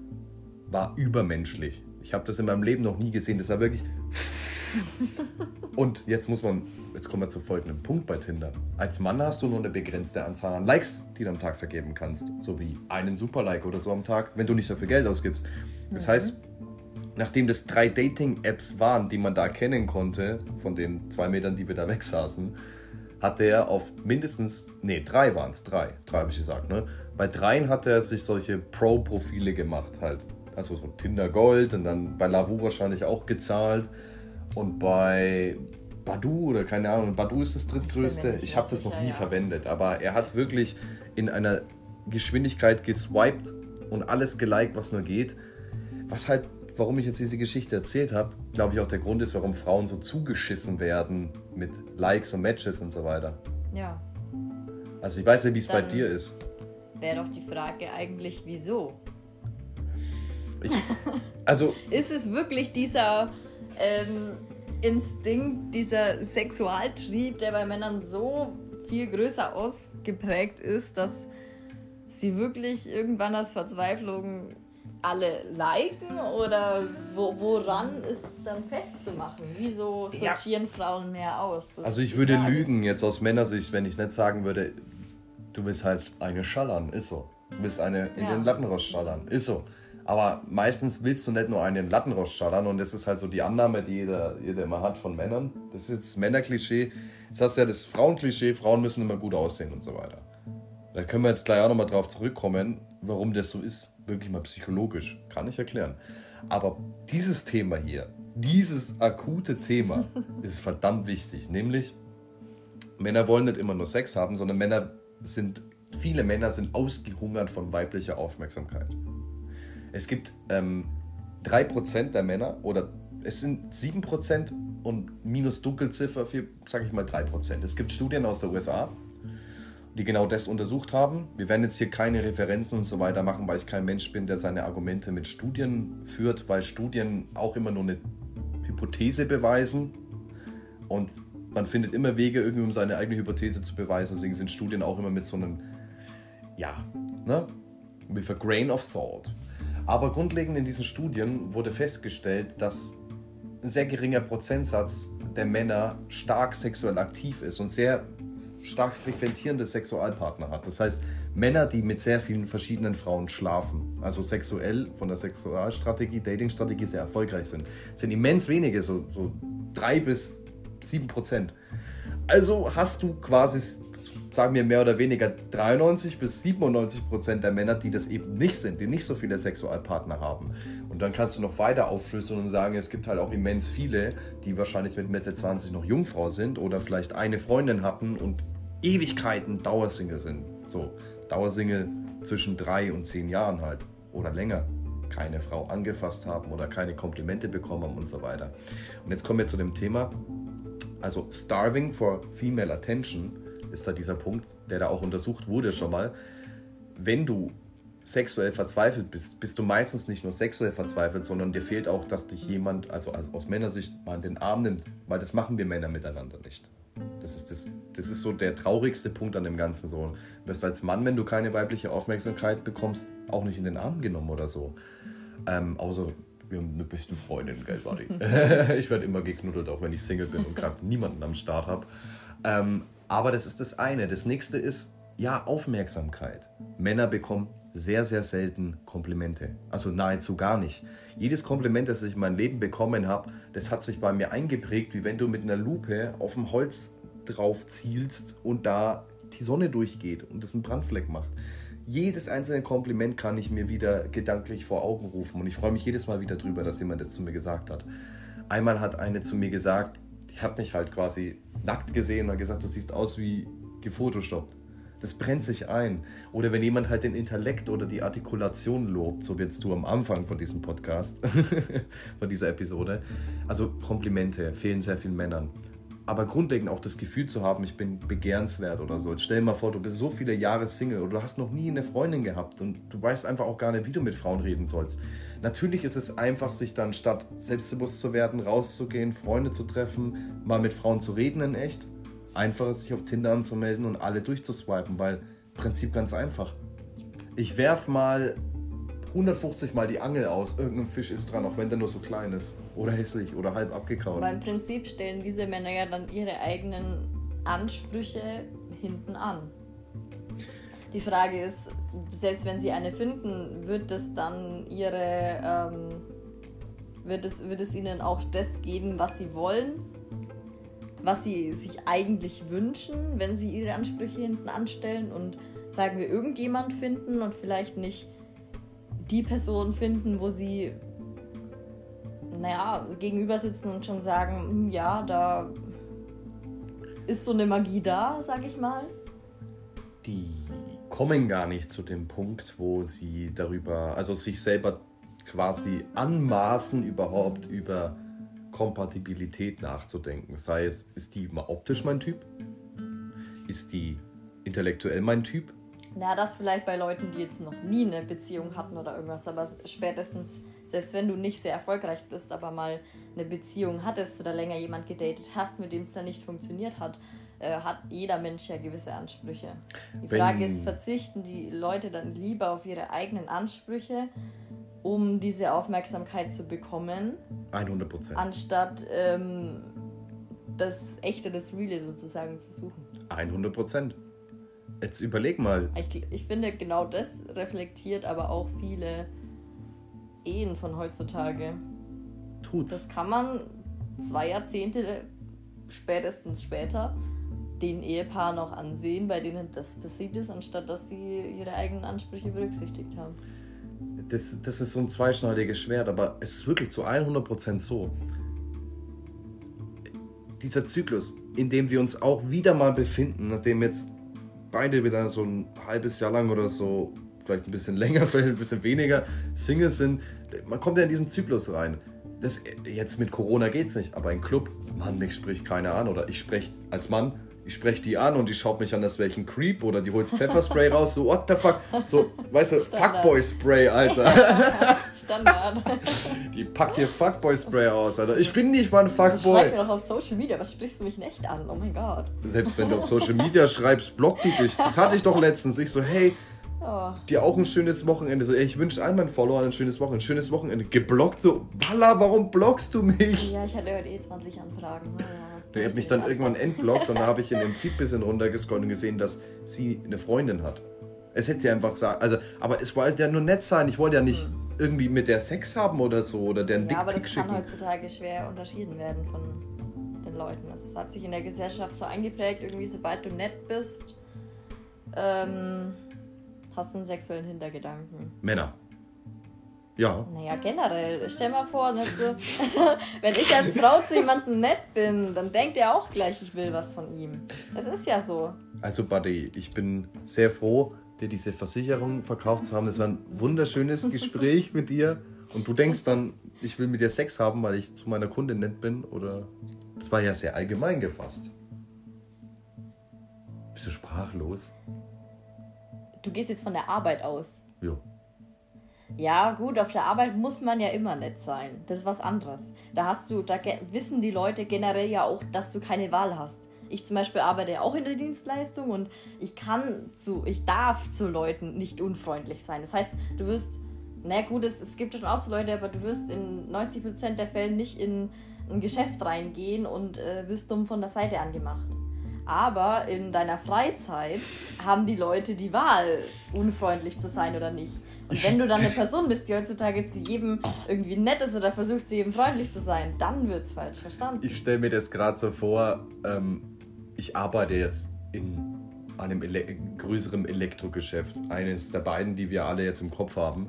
[SPEAKER 1] war übermenschlich. Ich habe das in meinem Leben noch nie gesehen. Das war wirklich. Und jetzt muss man, jetzt kommen wir zum folgenden Punkt bei Tinder. Als Mann hast du nur eine begrenzte Anzahl an Likes, die du am Tag vergeben kannst. So wie einen Super-Like oder so am Tag, wenn du nicht dafür Geld ausgibst. Das mhm. heißt, nachdem das drei Dating-Apps waren, die man da kennen konnte, von den zwei Metern, die wir da weg saßen, hat er auf mindestens, nee, drei waren es, drei, drei habe ich gesagt, ne? Bei dreien hat er sich solche Pro-Profile gemacht halt. Also so Tinder Gold und dann bei Lavu wahrscheinlich auch gezahlt. Und bei Badu oder keine Ahnung, Badu ist das drittgrößte. Ich, ich habe das noch nie ja. verwendet, aber er hat wirklich in einer Geschwindigkeit geswiped und alles geliked, was nur geht. Was halt warum ich jetzt diese Geschichte erzählt habe, glaube ich auch der Grund ist, warum Frauen so zugeschissen werden mit Likes und Matches und so weiter.
[SPEAKER 2] Ja.
[SPEAKER 1] Also ich weiß nicht, wie es bei dir ist.
[SPEAKER 2] Wäre doch die Frage eigentlich, wieso?
[SPEAKER 1] Ich, also.
[SPEAKER 2] ist es wirklich dieser ähm, Instinkt, dieser Sexualtrieb, der bei Männern so viel größer ausgeprägt ist, dass sie wirklich irgendwann aus Verzweiflung alle liken oder wo, woran ist es dann festzumachen? Wieso sortieren ja. Frauen mehr aus?
[SPEAKER 1] Das also ich würde lügen jetzt aus Männersicht, wenn ich nicht sagen würde, du willst halt eine schallern, ist so. Du willst eine in ja. den Lattenrost schallern, ist so. Aber meistens willst du nicht nur einen Lattenrost schallern und das ist halt so die Annahme, die jeder, jeder immer hat von Männern. Das ist jetzt das Männerklischee. Jetzt hast du ja das Frauenklischee, Frauen müssen immer gut aussehen und so weiter. Da können wir jetzt gleich auch nochmal drauf zurückkommen, warum das so ist wirklich mal psychologisch. Kann ich erklären. Aber dieses Thema hier, dieses akute Thema ist verdammt wichtig. Nämlich, Männer wollen nicht immer nur Sex haben, sondern Männer sind, viele Männer sind ausgehungert von weiblicher Aufmerksamkeit. Es gibt ähm, 3% der Männer oder es sind 7% und minus Dunkelziffer sage ich mal, 3%. Es gibt Studien aus der USA, die genau das untersucht haben. Wir werden jetzt hier keine Referenzen und so weiter machen, weil ich kein Mensch bin, der seine Argumente mit Studien führt, weil Studien auch immer nur eine Hypothese beweisen und man findet immer Wege, irgendwie um seine eigene Hypothese zu beweisen. Deswegen sind Studien auch immer mit so einem, ja, ne, with a grain of salt. Aber grundlegend in diesen Studien wurde festgestellt, dass ein sehr geringer Prozentsatz der Männer stark sexuell aktiv ist und sehr stark frequentierende Sexualpartner hat. Das heißt, Männer, die mit sehr vielen verschiedenen Frauen schlafen, also sexuell von der Sexualstrategie, Datingstrategie sehr erfolgreich sind, sind immens wenige, so, so drei bis sieben Prozent. Also hast du quasi sagen wir mehr oder weniger 93 bis 97 Prozent der Männer, die das eben nicht sind, die nicht so viele Sexualpartner haben. Und dann kannst du noch weiter aufschlüsseln und sagen, es gibt halt auch immens viele, die wahrscheinlich mit Mitte 20 noch Jungfrau sind oder vielleicht eine Freundin hatten und Ewigkeiten Dauersingle sind. So, Dauersingle zwischen drei und zehn Jahren halt oder länger keine Frau angefasst haben oder keine Komplimente bekommen haben und so weiter. Und jetzt kommen wir zu dem Thema, also starving for female attention ist da dieser Punkt, der da auch untersucht wurde schon mal. Wenn du sexuell verzweifelt bist, bist du meistens nicht nur sexuell verzweifelt, sondern dir fehlt auch, dass dich jemand, also aus Männersicht, mal in den Arm nimmt, weil das machen wir Männer miteinander nicht. Das ist, das, das ist so der traurigste Punkt an dem Ganzen. So. Du wirst als Mann, wenn du keine weibliche Aufmerksamkeit bekommst, auch nicht in den Arm genommen oder so. Ähm, außer wir haben eine beste Freundin, gell, Buddy? ich werde immer geknuddelt, auch wenn ich Single bin und gerade niemanden am Start habe. Ähm, aber das ist das eine. Das nächste ist, ja, Aufmerksamkeit. Männer bekommen sehr, sehr selten Komplimente. Also nahezu gar nicht. Jedes Kompliment, das ich in meinem Leben bekommen habe, das hat sich bei mir eingeprägt, wie wenn du mit einer Lupe auf dem Holz drauf zielst und da die Sonne durchgeht und das einen Brandfleck macht. Jedes einzelne Kompliment kann ich mir wieder gedanklich vor Augen rufen und ich freue mich jedes Mal wieder drüber, dass jemand das zu mir gesagt hat. Einmal hat eine zu mir gesagt, ich habe mich halt quasi nackt gesehen und gesagt, du siehst aus wie gefotoshoppt. Das brennt sich ein. Oder wenn jemand halt den Intellekt oder die Artikulation lobt, so wirst du am Anfang von diesem Podcast, von dieser Episode. Also Komplimente fehlen sehr vielen Männern aber grundlegend auch das Gefühl zu haben, ich bin begehrenswert oder so. Jetzt stell dir mal vor, du bist so viele Jahre Single oder du hast noch nie eine Freundin gehabt und du weißt einfach auch gar nicht, wie du mit Frauen reden sollst. Natürlich ist es einfach, sich dann statt selbstbewusst zu werden, rauszugehen, Freunde zu treffen, mal mit Frauen zu reden in echt. Einfacher sich auf Tinder anzumelden und alle durchzuswipen, weil Prinzip ganz einfach. Ich werf mal 150 Mal die Angel aus, irgendein Fisch ist dran, auch wenn der nur so klein ist. Oder hässlich oder halb abgekaut.
[SPEAKER 2] Aber im Prinzip stellen diese Männer ja dann ihre eigenen Ansprüche hinten an. Die Frage ist, selbst wenn sie eine finden, wird es dann ihre, ähm, wird, es, wird es ihnen auch das geben, was sie wollen? Was sie sich eigentlich wünschen, wenn sie ihre Ansprüche hinten anstellen und sagen wir irgendjemand finden und vielleicht nicht die Person finden, wo sie, naja, gegenüber sitzen und schon sagen, hm, ja, da ist so eine Magie da, sag ich mal.
[SPEAKER 1] Die kommen gar nicht zu dem Punkt, wo sie darüber, also sich selber quasi anmaßen, überhaupt über Kompatibilität nachzudenken. Sei es, ist die optisch mein Typ? Ist die intellektuell mein Typ?
[SPEAKER 2] Na, das vielleicht bei Leuten, die jetzt noch nie eine Beziehung hatten oder irgendwas, aber spätestens, selbst wenn du nicht sehr erfolgreich bist, aber mal eine Beziehung hattest oder länger jemand gedatet hast, mit dem es dann nicht funktioniert hat, äh, hat jeder Mensch ja gewisse Ansprüche. Die wenn Frage ist, verzichten die Leute dann lieber auf ihre eigenen Ansprüche, um diese Aufmerksamkeit zu bekommen?
[SPEAKER 1] 100 Prozent.
[SPEAKER 2] Anstatt ähm, das Echte, das Reale sozusagen zu suchen.
[SPEAKER 1] 100 Prozent. Jetzt überleg mal.
[SPEAKER 2] Ich, ich finde, genau das reflektiert aber auch viele Ehen von heutzutage. Tut's. Das kann man zwei Jahrzehnte spätestens später den Ehepaar noch ansehen, bei denen das passiert ist, anstatt dass sie ihre eigenen Ansprüche berücksichtigt haben.
[SPEAKER 1] Das, das ist so ein zweischneidiges Schwert, aber es ist wirklich zu 100% so. Dieser Zyklus, in dem wir uns auch wieder mal befinden, nachdem jetzt beide wieder so ein halbes Jahr lang oder so, vielleicht ein bisschen länger, vielleicht ein bisschen weniger, Singles sind, man kommt ja in diesen Zyklus rein. Das, jetzt mit Corona geht es nicht, aber ein Club, Mann, mich spricht keiner an. Oder ich spreche als Mann, ich spreche die an und die schaut mich an, als wäre ich ein Creep. Oder die holt Pfefferspray raus, so, what the fuck? So, weißt du, Fuckboy-Spray, Alter.
[SPEAKER 2] Standard.
[SPEAKER 1] Die packt dir Fuckboy-Spray aus, Alter. Ich bin nicht mal ein
[SPEAKER 2] Also schreib
[SPEAKER 1] Fuckboy.
[SPEAKER 2] mir doch auf Social Media, was sprichst du mich in echt an? Oh mein Gott.
[SPEAKER 1] Selbst wenn du auf Social Media schreibst, block die dich. Das hatte ich doch letztens. Ich so, hey,
[SPEAKER 2] Oh.
[SPEAKER 1] dir auch ein schönes Wochenende. So, ey, ich wünsche all meinen Followern ein schönes Wochenende. Ein schönes Wochenende. Geblockt so, Walla, warum blockst du mich?
[SPEAKER 2] Ja, ich hatte heute eh 20 Anfragen. Ja,
[SPEAKER 1] Der hat mich dann irgendwann entblockt und da habe ich in dem Feed bisschen runtergescrollt und gesehen, dass sie eine Freundin hat. Es hätte sie einfach sagen, also, aber es wollte ja nur nett sein. Ich wollte ja nicht irgendwie mit der Sex haben oder so oder der einen
[SPEAKER 2] Ja, aber das kann
[SPEAKER 1] schicken.
[SPEAKER 2] heutzutage schwer unterschieden werden von den Leuten. Es hat sich in der Gesellschaft so eingeprägt, irgendwie sobald du nett bist, ähm, hast du einen sexuellen Hintergedanken.
[SPEAKER 1] Männer. Ja.
[SPEAKER 2] Naja, generell. Stell mal vor, nicht so, also, wenn ich als Frau zu jemandem nett bin, dann denkt er auch gleich, ich will was von ihm. Das ist ja so.
[SPEAKER 1] Also, Buddy, ich bin sehr froh, dir diese Versicherung verkauft zu haben. Das war ein wunderschönes Gespräch mit dir. Und du denkst dann, ich will mit dir Sex haben, weil ich zu meiner Kundin nett bin? Oder. Das war ja sehr allgemein gefasst. Bist du sprachlos?
[SPEAKER 2] Du gehst jetzt von der Arbeit aus.
[SPEAKER 1] Jo.
[SPEAKER 2] Ja, gut, auf der Arbeit muss man ja immer nett sein. Das ist was anderes. Da hast du, da wissen die Leute generell ja auch, dass du keine Wahl hast. Ich zum Beispiel arbeite auch in der Dienstleistung und ich kann zu, ich darf zu Leuten nicht unfreundlich sein. Das heißt, du wirst, na gut, es, es gibt schon auch so Leute, aber du wirst in 90% der Fälle nicht in ein Geschäft reingehen und äh, wirst dumm von der Seite angemacht. Aber in deiner Freizeit haben die Leute die Wahl, unfreundlich zu sein oder nicht. Und wenn du dann eine Person bist, die heutzutage zu jedem irgendwie nett ist oder versucht, zu jedem freundlich zu sein, dann wird's falsch verstanden.
[SPEAKER 1] Ich stelle mir das gerade so vor, ähm, ich arbeite jetzt in einem ele größeren Elektrogeschäft, eines der beiden, die wir alle jetzt im Kopf haben.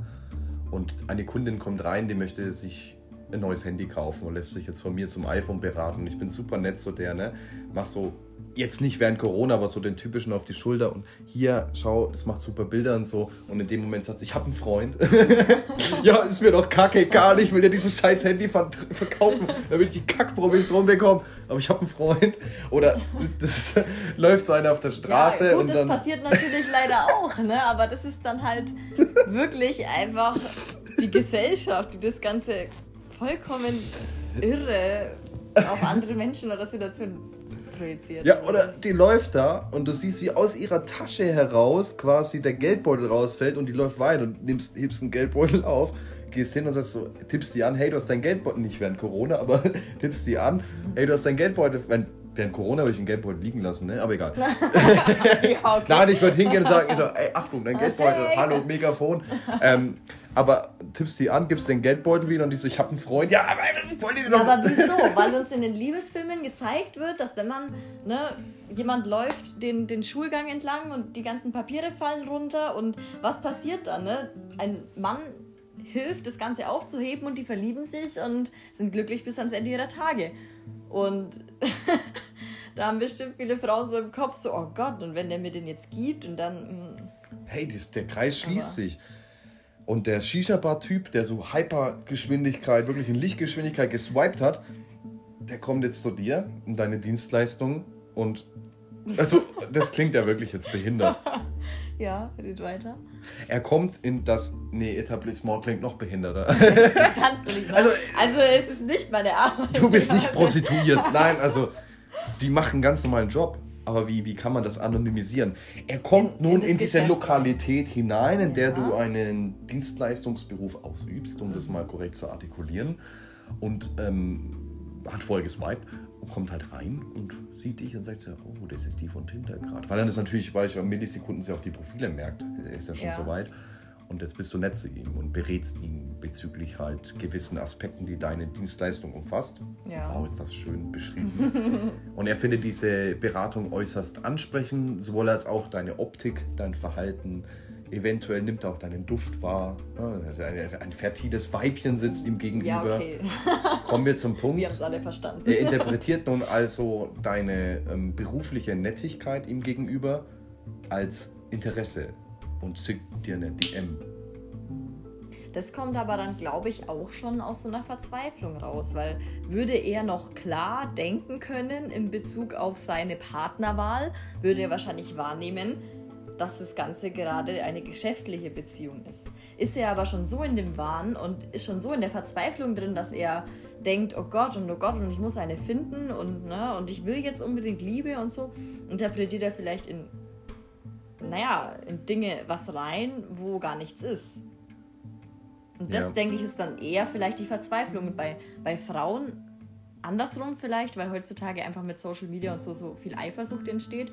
[SPEAKER 1] Und eine Kundin kommt rein, die möchte sich ein neues Handy kaufen und lässt sich jetzt von mir zum iPhone beraten. Ich bin super nett, so der, ne? Mach so, jetzt nicht während Corona, aber so den typischen auf die Schulter und hier, schau, das macht super Bilder und so. Und in dem Moment sagt sie, ich habe einen Freund. ja, ist mir doch kacke egal, ich will ja dieses scheiß Handy ver verkaufen, damit ich die Kackprovision bekomme. Aber ich habe einen Freund. Oder das läuft so einer auf der Straße
[SPEAKER 2] ja, gut,
[SPEAKER 1] und
[SPEAKER 2] das
[SPEAKER 1] dann.
[SPEAKER 2] passiert natürlich leider auch, ne? Aber das ist dann halt wirklich einfach die Gesellschaft, die das Ganze vollkommen irre auf andere Menschen oder Situationen projiziert.
[SPEAKER 1] Ja, oder die läuft da und du siehst, wie aus ihrer Tasche heraus quasi der Geldbeutel rausfällt und die läuft weiter und nimmst, hebst einen Geldbeutel auf, gehst hin und sagst so, tippst die an, hey, du hast dein Geldbeutel, nicht während Corona, aber tippst die an, hey, du hast dein Geldbeutel, wenn, während Corona würde ich den Geldbeutel liegen lassen, ne, aber egal.
[SPEAKER 2] ja, okay.
[SPEAKER 1] Nein, ich würde hingehen und sagen, ich so, ey, Achtung, dein Geldbeutel,
[SPEAKER 2] Hey.
[SPEAKER 1] hallo, Megafon. Ähm, aber tippst die an, gibst den Geldbeutel wieder und die so, ich habe einen Freund. Ja, aber ich wollte dir
[SPEAKER 2] Ja, aber wieso? Weil uns in den Liebesfilmen gezeigt wird, dass wenn man, ne, jemand läuft den, den Schulgang entlang und die ganzen Papiere fallen runter und was passiert dann, ne? Ein Mann hilft, das Ganze aufzuheben und die verlieben sich und sind glücklich bis ans Ende ihrer Tage. Und da haben bestimmt viele Frauen so im Kopf so, oh Gott, und wenn der mir den jetzt gibt und dann, hm,
[SPEAKER 1] hey, das, der Kreis schließt
[SPEAKER 2] Aber-
[SPEAKER 1] sich. Und der Shisha-Bar-Typ, der so Hypergeschwindigkeit, wirklich in Lichtgeschwindigkeit geswiped hat, der kommt jetzt zu dir in deine Dienstleistung und. Also, das klingt ja wirklich jetzt behindert.
[SPEAKER 2] ja, red weiter.
[SPEAKER 1] Er kommt in das. Nee, Etablissement klingt noch behinderter.
[SPEAKER 2] Das kannst du nicht sagen.
[SPEAKER 1] Also-
[SPEAKER 2] Also, es ist nicht meine Arbeit.
[SPEAKER 1] Du bist nicht prostituiert. Nein, also, die machen einen ganz normalen Job. Aber wie, wie kann man das anonymisieren? Er kommt
[SPEAKER 2] In-
[SPEAKER 1] nun
[SPEAKER 2] in
[SPEAKER 1] in diese Lokalität hinein, in der
[SPEAKER 2] Ja.
[SPEAKER 1] du einen Dienstleistungsberuf ausübst, um das mal korrekt zu artikulieren. Und ähm, hat vorher geswiped und kommt halt rein und sieht dich und sagt so, oh, das ist die von Tinder gerade. Weil dann ist natürlich, weil ich in Millisekunden sie auch die Profile merkt, er ist ja schon
[SPEAKER 2] Ja.
[SPEAKER 1] so weit. Und jetzt bist du nett zu ihm und berätst ihn bezüglich halt gewissen Aspekten, die deine Dienstleistung umfasst.
[SPEAKER 2] Ja.
[SPEAKER 1] Wow, ist das schön beschrieben. und er findet diese Beratung äußerst ansprechend, sowohl als auch deine Optik, dein Verhalten. Eventuell nimmt er auch deinen Duft wahr. Ja, Ein, ein fertiles Weibchen sitzt ihm
[SPEAKER 2] Ja,
[SPEAKER 1] gegenüber.
[SPEAKER 2] okay.
[SPEAKER 1] Kommen wir zum Punkt.
[SPEAKER 2] Wir haben es alle verstanden.
[SPEAKER 1] Er interpretiert nun also deine ähm, berufliche Nettigkeit ihm gegenüber als Interesse und schickt dir eine DM.
[SPEAKER 2] Das kommt aber dann, glaube ich, auch schon aus so einer Verzweiflung raus, weil würde er noch klar denken können in Bezug auf seine Partnerwahl, würde er wahrscheinlich wahrnehmen, dass das Ganze gerade eine geschäftliche Beziehung ist. Ist er aber schon so in dem Wahn und ist schon so in der Verzweiflung drin, dass er denkt, oh Gott und oh Gott und ich muss eine finden und, ne, und ich will jetzt unbedingt Liebe und so, interpretiert er vielleicht in, naja, in Dinge was rein, wo gar nichts ist. Und das, ja. denke ich, ist dann eher vielleicht die Verzweiflung. bei, bei Frauen andersrum vielleicht, weil heutzutage einfach mit Social Media und so so viel Eifersucht entsteht,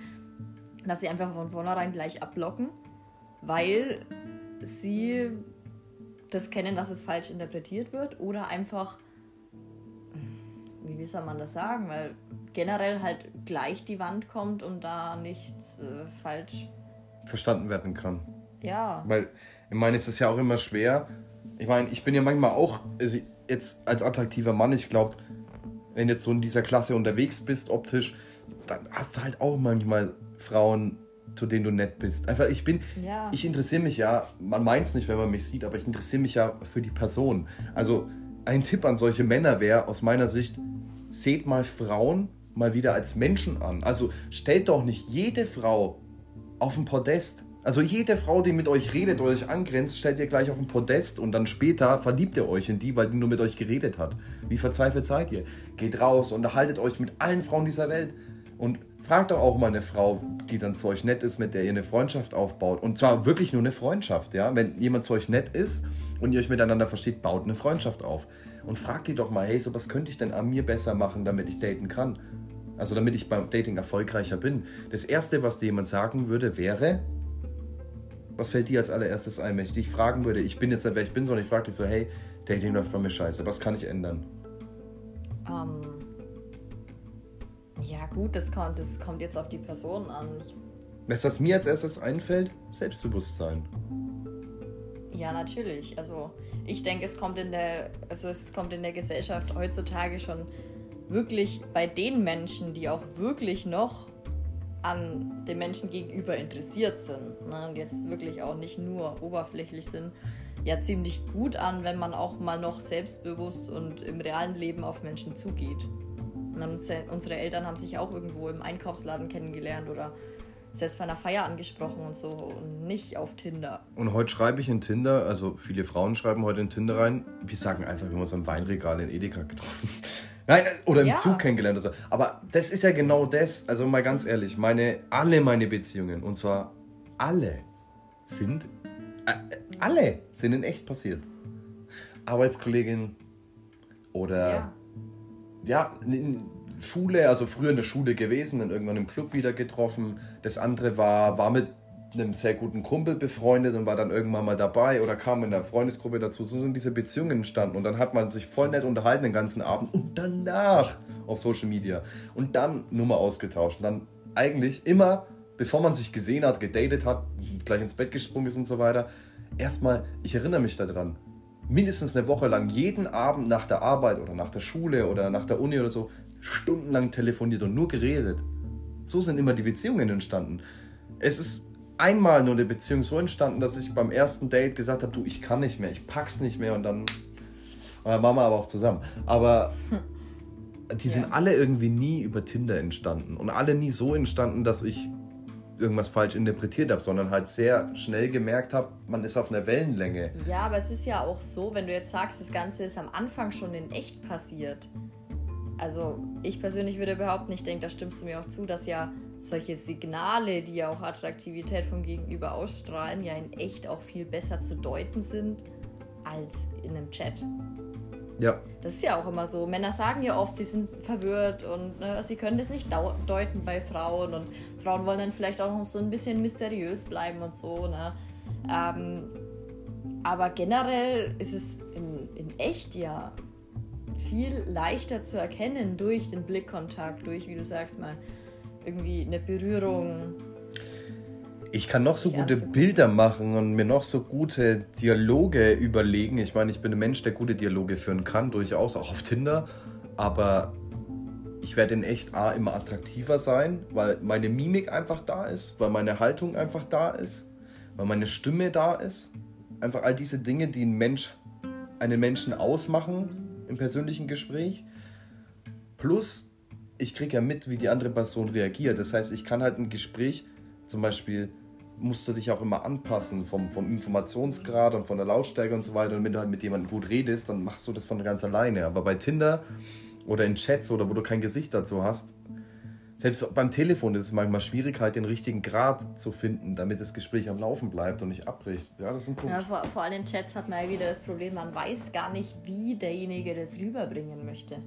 [SPEAKER 2] dass sie einfach von vornherein gleich abblocken, weil sie das kennen, dass es falsch interpretiert wird oder einfach wie, soll man das sagen? Weil generell halt gleich die Wand kommt und da nichts äh, falsch
[SPEAKER 1] verstanden werden kann.
[SPEAKER 2] Ja.
[SPEAKER 1] Weil, ich meine, es ist ja auch immer schwer. Ich meine, ich bin ja manchmal auch, also jetzt als attraktiver Mann, ich glaube, wenn du jetzt so in dieser Klasse unterwegs bist, optisch, dann hast du halt auch manchmal Frauen, zu denen du nett bist. Einfach, ich bin, ja. ich interessiere mich ja, man meint es nicht, wenn man mich sieht, aber ich interessiere mich ja für die Person. Also, ein Tipp an solche Männer wäre aus meiner Sicht, seht mal Frauen mal wieder als Menschen an. Also stellt doch nicht jede Frau auf ein Podest. Also jede Frau, die mit euch redet oder euch angrenzt, stellt ihr gleich auf ein Podest und dann später verliebt ihr euch in die, weil die nur mit euch geredet hat. Wie verzweifelt seid ihr? Geht raus, unterhaltet euch mit allen Frauen dieser Welt und fragt doch auch mal eine Frau, die dann zu euch nett ist, mit der ihr eine Freundschaft aufbaut. Und zwar wirklich nur eine Freundschaft, ja. Wenn jemand zu euch nett ist und ihr euch miteinander versteht, baut eine Freundschaft auf und frag die doch mal, hey, so was könnte ich denn an mir besser machen, damit ich daten kann? Also damit ich beim Dating erfolgreicher bin. Das Erste, was dir jemand sagen würde, wäre, was fällt dir als allererstes ein, wenn ich dich fragen würde, ich bin jetzt nicht, wer ich bin, sondern ich frage dich so, hey, Dating läuft bei mir scheiße, was kann ich ändern?
[SPEAKER 2] Um, ähm, ja gut, das kommt, das kommt jetzt auf die Person an.
[SPEAKER 1] Ich was mir als erstes einfällt, Selbstbewusstsein.
[SPEAKER 2] Ja, natürlich. Also ich denke, es kommt in der, also es kommt in der Gesellschaft heutzutage schon wirklich bei den Menschen, die auch wirklich noch an den Menschen gegenüber interessiert sind ne, und jetzt wirklich auch nicht nur oberflächlich sind, ja ziemlich gut an, wenn man auch mal noch selbstbewusst und im realen Leben auf Menschen zugeht. Unsere Eltern haben sich auch irgendwo im Einkaufsladen kennengelernt oder selbst bei einer Feier angesprochen und so und nicht auf Tinder.
[SPEAKER 1] Und heute schreibe ich in Tinder, also viele Frauen schreiben heute in Tinder rein, wir sagen einfach, wir haben uns am Weinregal in Edeka getroffen. Nein, oder im ja. Zug kennengelernt. Also. Aber das ist ja genau das, also mal ganz ehrlich, meine, alle meine Beziehungen, und zwar alle, sind, äh, alle sind in echt passiert. Arbeitskollegin oder, ja, ja Schule, also früher in der Schule gewesen, dann irgendwann im Club wieder getroffen. Das andere war, war mit einem sehr guten Kumpel befreundet und war dann irgendwann mal dabei oder kam in der Freundesgruppe dazu. So sind diese Beziehungen entstanden und dann hat man sich voll nett unterhalten den ganzen Abend und danach auf Social Media und dann Nummer ausgetauscht. Und dann eigentlich immer, bevor man sich gesehen hat, gedatet hat, gleich ins Bett gesprungen ist und so weiter, erstmal, ich erinnere mich daran, mindestens eine Woche lang jeden Abend nach der Arbeit oder nach der Schule oder nach der Uni oder so stundenlang telefoniert und nur geredet. So sind immer die Beziehungen entstanden. Es ist einmal nur eine Beziehung so entstanden, dass ich beim ersten Date gesagt habe, du, ich kann nicht mehr, ich pack's nicht mehr und dann, und dann waren wir aber auch zusammen. Aber die sind ja. alle irgendwie nie über Tinder entstanden und alle nie so entstanden, dass ich irgendwas falsch interpretiert habe, sondern halt sehr schnell gemerkt habe, man ist auf einer Wellenlänge.
[SPEAKER 2] Ja, aber es ist ja auch so, wenn du jetzt sagst, das Ganze ist am Anfang schon in echt passiert, also ich persönlich würde behaupten, ich denke, da stimmst du mir auch zu, dass ja solche Signale, die ja auch Attraktivität vom Gegenüber ausstrahlen, ja in echt auch viel besser zu deuten sind als in einem Chat.
[SPEAKER 1] Ja.
[SPEAKER 2] Das ist ja auch immer so. Männer sagen ja oft, sie sind verwirrt und ne, sie können das nicht deuten bei Frauen und Frauen wollen dann vielleicht auch noch so ein bisschen mysteriös bleiben und so. Ne? Ähm, aber generell ist es in, in echt ja viel leichter zu erkennen durch den Blickkontakt, durch, wie du sagst mal, irgendwie eine Berührung.
[SPEAKER 1] Ich kann noch so gute Bilder machen und mir noch so gute Dialoge überlegen. Ich meine, ich bin ein Mensch, der gute Dialoge führen kann, durchaus auch auf Tinder. Aber ich werde in echt A immer attraktiver sein, weil meine Mimik einfach da ist, weil meine Haltung einfach da ist, weil meine Stimme da ist. einfach all diese Dinge, die ein Mensch, einen Menschen ausmachen im persönlichen Gespräch. Plus, ich kriege ja mit, wie die andere Person reagiert. Das heißt, ich kann halt ein Gespräch, zum Beispiel, musst du dich auch immer anpassen vom, vom Informationsgrad und von der Lautstärke und so weiter. Und wenn du halt mit jemandem gut redest, dann machst du das von ganz alleine. Aber bei Tinder oder in Chats oder wo du kein Gesicht dazu hast, selbst beim Telefon ist es manchmal schwierig, halt den richtigen Grad zu finden, damit das Gespräch am Laufen bleibt und nicht abbricht. Ja, das ist ein Punkt.
[SPEAKER 2] Ja, vor, vor allem in Chats hat man ja wieder das Problem, man weiß gar nicht, wie derjenige das rüberbringen möchte.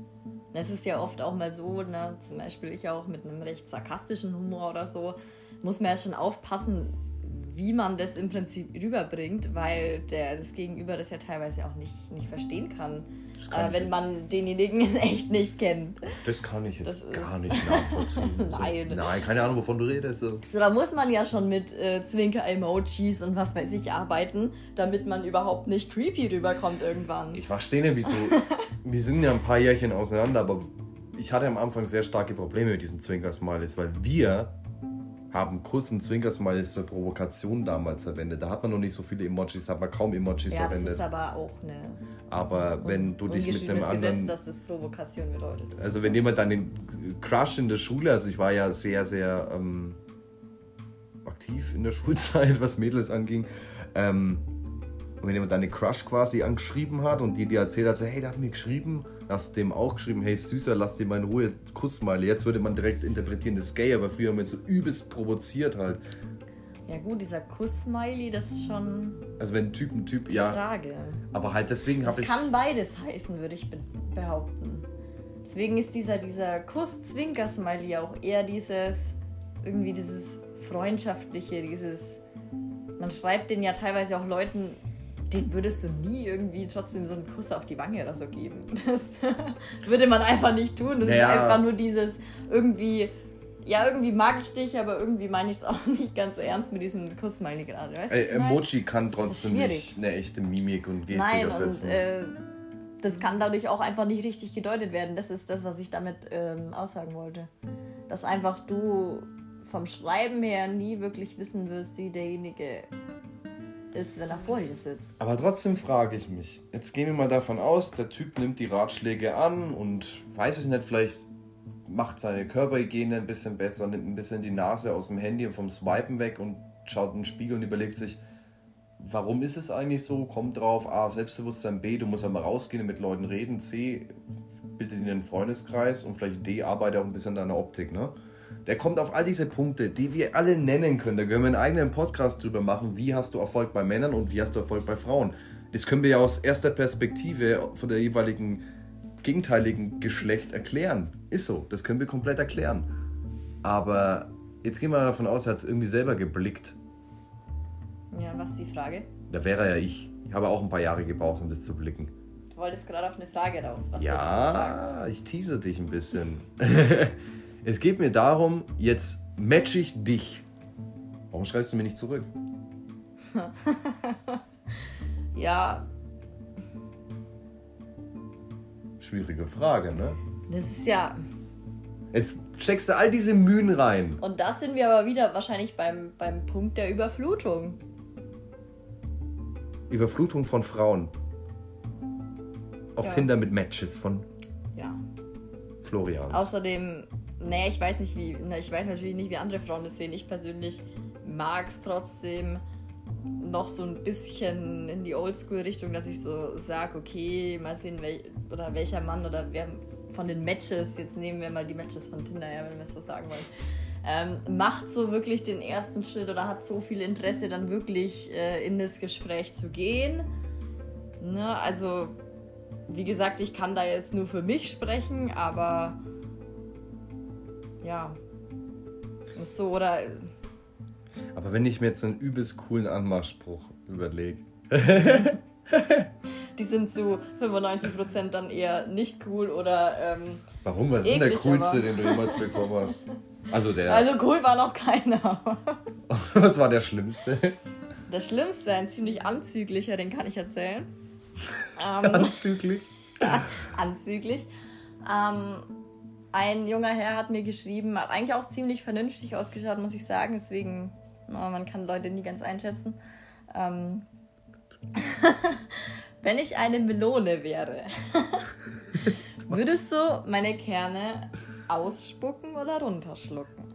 [SPEAKER 2] Es ist ja oft auch mal so, ne, zum Beispiel ich auch mit einem recht sarkastischen Humor oder so, muss man ja schon aufpassen, wie man das im Prinzip rüberbringt, weil der, das Gegenüber das ja teilweise auch nicht, nicht verstehen kann, kann äh, wenn man denjenigen in echt nicht kennt.
[SPEAKER 1] Das kann ich jetzt das gar nicht nachvollziehen. Nein. So, nein, keine Ahnung, wovon du redest. So,
[SPEAKER 2] so da muss man ja schon mit äh, Zwinker-Emojis und was weiß ich arbeiten, damit man überhaupt nicht creepy rüberkommt irgendwann.
[SPEAKER 1] Ich verstehe nicht, wieso. wir sind ja ein paar Jährchen auseinander, aber ich hatte am Anfang sehr starke Probleme mit diesen Zwinker-Smileys, weil wir haben Kuss und Zwinkersmileys zur Provokation damals verwendet. Da hat man noch nicht so viele Emojis, hat man kaum Emojis ja, verwendet.
[SPEAKER 2] Das ist aber auch eine.
[SPEAKER 1] Aber wenn du dich mit einem anderen.
[SPEAKER 2] Gesetz, dass das Provokation bedeutet.
[SPEAKER 1] Das also wenn jemand deinen Crush in der Schule, also ich war ja sehr, sehr ähm, aktiv in der Schulzeit, was Mädels anging. Ähm, und wenn jemand deine Crush quasi angeschrieben hat und die dir erzählt hat, so, hey, der hat mir geschrieben, hast dem auch geschrieben, hey Süßer, lass dir mal in Ruhe, Kussmeile. Jetzt würde man direkt interpretieren, das ist gay, aber früher haben wir so übelst provoziert halt.
[SPEAKER 2] Ja gut, dieser Kuss-Smiley, das ist schon.
[SPEAKER 1] Also wenn ein Typ ein Typ, ja.
[SPEAKER 2] Frage.
[SPEAKER 1] Aber halt deswegen habe ich.
[SPEAKER 2] Es kann beides heißen, würde ich behaupten. Deswegen ist dieser, dieser Kuss-Zwinker-Smiley auch eher dieses, irgendwie dieses freundschaftliche, dieses. Man schreibt den ja teilweise auch Leuten den würdest du nie irgendwie trotzdem so einen Kuss auf die Wange oder so geben. Das würde man einfach nicht tun. Das naja. ist einfach nur dieses irgendwie, ja, irgendwie mag ich dich, aber irgendwie meine ich es auch nicht ganz ernst mit diesem Kuss, meine gerade. Weißt,
[SPEAKER 1] Ey, Emoji kann trotzdem nicht eine echte Mimik und Gestik Nein, ersetzen. Und,
[SPEAKER 2] äh, das kann dadurch auch einfach nicht richtig gedeutet werden. Das ist das, was ich damit ähm, aussagen wollte. Dass einfach du vom Schreiben her nie wirklich wissen wirst, wie derjenige ist, wenn er vor dir sitzt.
[SPEAKER 1] Aber trotzdem frage ich mich, jetzt gehen wir mal davon aus, der Typ nimmt die Ratschläge an und weiß ich nicht, vielleicht macht seine Körperhygiene ein bisschen besser, nimmt ein bisschen die Nase aus dem Handy und vom Swipen weg und schaut in den Spiegel und überlegt sich, warum ist es eigentlich so? Kommt drauf, A, Selbstbewusstsein, B, du musst einmal rausgehen und mit Leuten reden, C, bildet in einen Freundeskreis und vielleicht D, arbeite auch ein bisschen an deiner Optik, ne? Der kommt auf all diese Punkte, die wir alle nennen können. Da können wir einen eigenen Podcast drüber machen. Wie hast du Erfolg bei Männern und wie hast du Erfolg bei Frauen? Das können wir ja aus erster Perspektive von der jeweiligen gegenteiligen Geschlecht erklären. Ist so, das können wir komplett erklären. Aber jetzt gehen wir davon aus, er hat es irgendwie selber geblickt.
[SPEAKER 2] Ja, was ist die Frage?
[SPEAKER 1] Da wäre ja ich. Ich habe auch ein paar Jahre gebraucht, um das zu blicken.
[SPEAKER 2] Du wolltest gerade auf eine Frage raus.
[SPEAKER 1] Was ja, ich tease dich ein bisschen. Es geht mir darum, jetzt match ich dich. Warum schreibst du mir nicht zurück?
[SPEAKER 2] ja.
[SPEAKER 1] Schwierige Frage, ne?
[SPEAKER 2] Das ist ja.
[SPEAKER 1] Jetzt steckst du all diese Mühen rein.
[SPEAKER 2] Und da sind wir aber wieder wahrscheinlich beim, beim Punkt der Überflutung.
[SPEAKER 1] Überflutung von Frauen. Auf ja. Tinder mit Matches von
[SPEAKER 2] ja.
[SPEAKER 1] Florian.
[SPEAKER 2] Außerdem nee, ich weiß nicht wie, ne, ich weiß natürlich nicht, wie andere Frauen das sehen. Ich persönlich mag es trotzdem noch so ein bisschen in die Oldschool-Richtung, dass ich so sage, okay, mal sehen, wel oder welcher Mann oder wer von den Matches, jetzt nehmen wir mal die Matches von Tinder, ja, wenn wir es so sagen wollen, ähm, macht so wirklich den ersten Schritt oder hat so viel Interesse, dann wirklich äh, in das Gespräch zu gehen. Ne? Also, wie gesagt, ich kann da jetzt nur für mich sprechen, aber ja. So, oder.
[SPEAKER 1] Aber wenn ich mir jetzt einen übelst coolen Anmachspruch überlege.
[SPEAKER 2] Die sind zu 95% dann eher nicht cool oder. Ähm,
[SPEAKER 1] Warum? Was ist denn der coolste, aber... den du jemals bekommen hast? Also der.
[SPEAKER 2] Also cool war noch keiner.
[SPEAKER 1] Was war der schlimmste?
[SPEAKER 2] Der schlimmste, ein ziemlich anzüglicher, den kann ich erzählen.
[SPEAKER 1] Ähm, anzüglich?
[SPEAKER 2] anzüglich. Ähm, ein junger Herr hat mir geschrieben, hat eigentlich auch ziemlich vernünftig ausgeschaut, muss ich sagen. Deswegen, no, man kann Leute nie ganz einschätzen. Ähm, Wenn ich eine Melone wäre, würdest du meine Kerne ausspucken oder runterschlucken?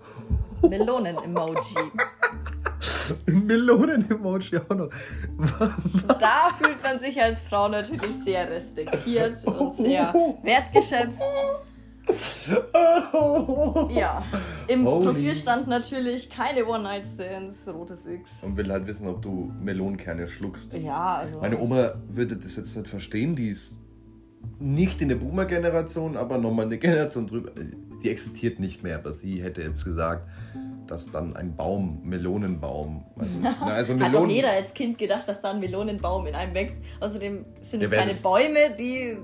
[SPEAKER 2] Melonen-Emoji.
[SPEAKER 1] Melonen-Emoji auch noch.
[SPEAKER 2] Da fühlt man sich als Frau natürlich sehr respektiert und sehr wertgeschätzt. Ja, im
[SPEAKER 1] Holy.
[SPEAKER 2] Profil stand natürlich keine One-Night-Stands, rotes X.
[SPEAKER 1] Und will halt wissen, ob du Melonenkerne schluckst.
[SPEAKER 2] Ja, also.
[SPEAKER 1] Meine Oma würde das jetzt nicht verstehen, die ist nicht in der Boomer-Generation, aber nochmal eine Generation drüber. Sie existiert nicht mehr, aber sie hätte jetzt gesagt, dass dann ein Baum, Melonenbaum, also, na, also
[SPEAKER 2] Hat doch
[SPEAKER 1] Melonen,
[SPEAKER 2] jeder als Kind gedacht, dass da ein Melonenbaum in einem wächst. Außerdem sind es keine Bäume, die.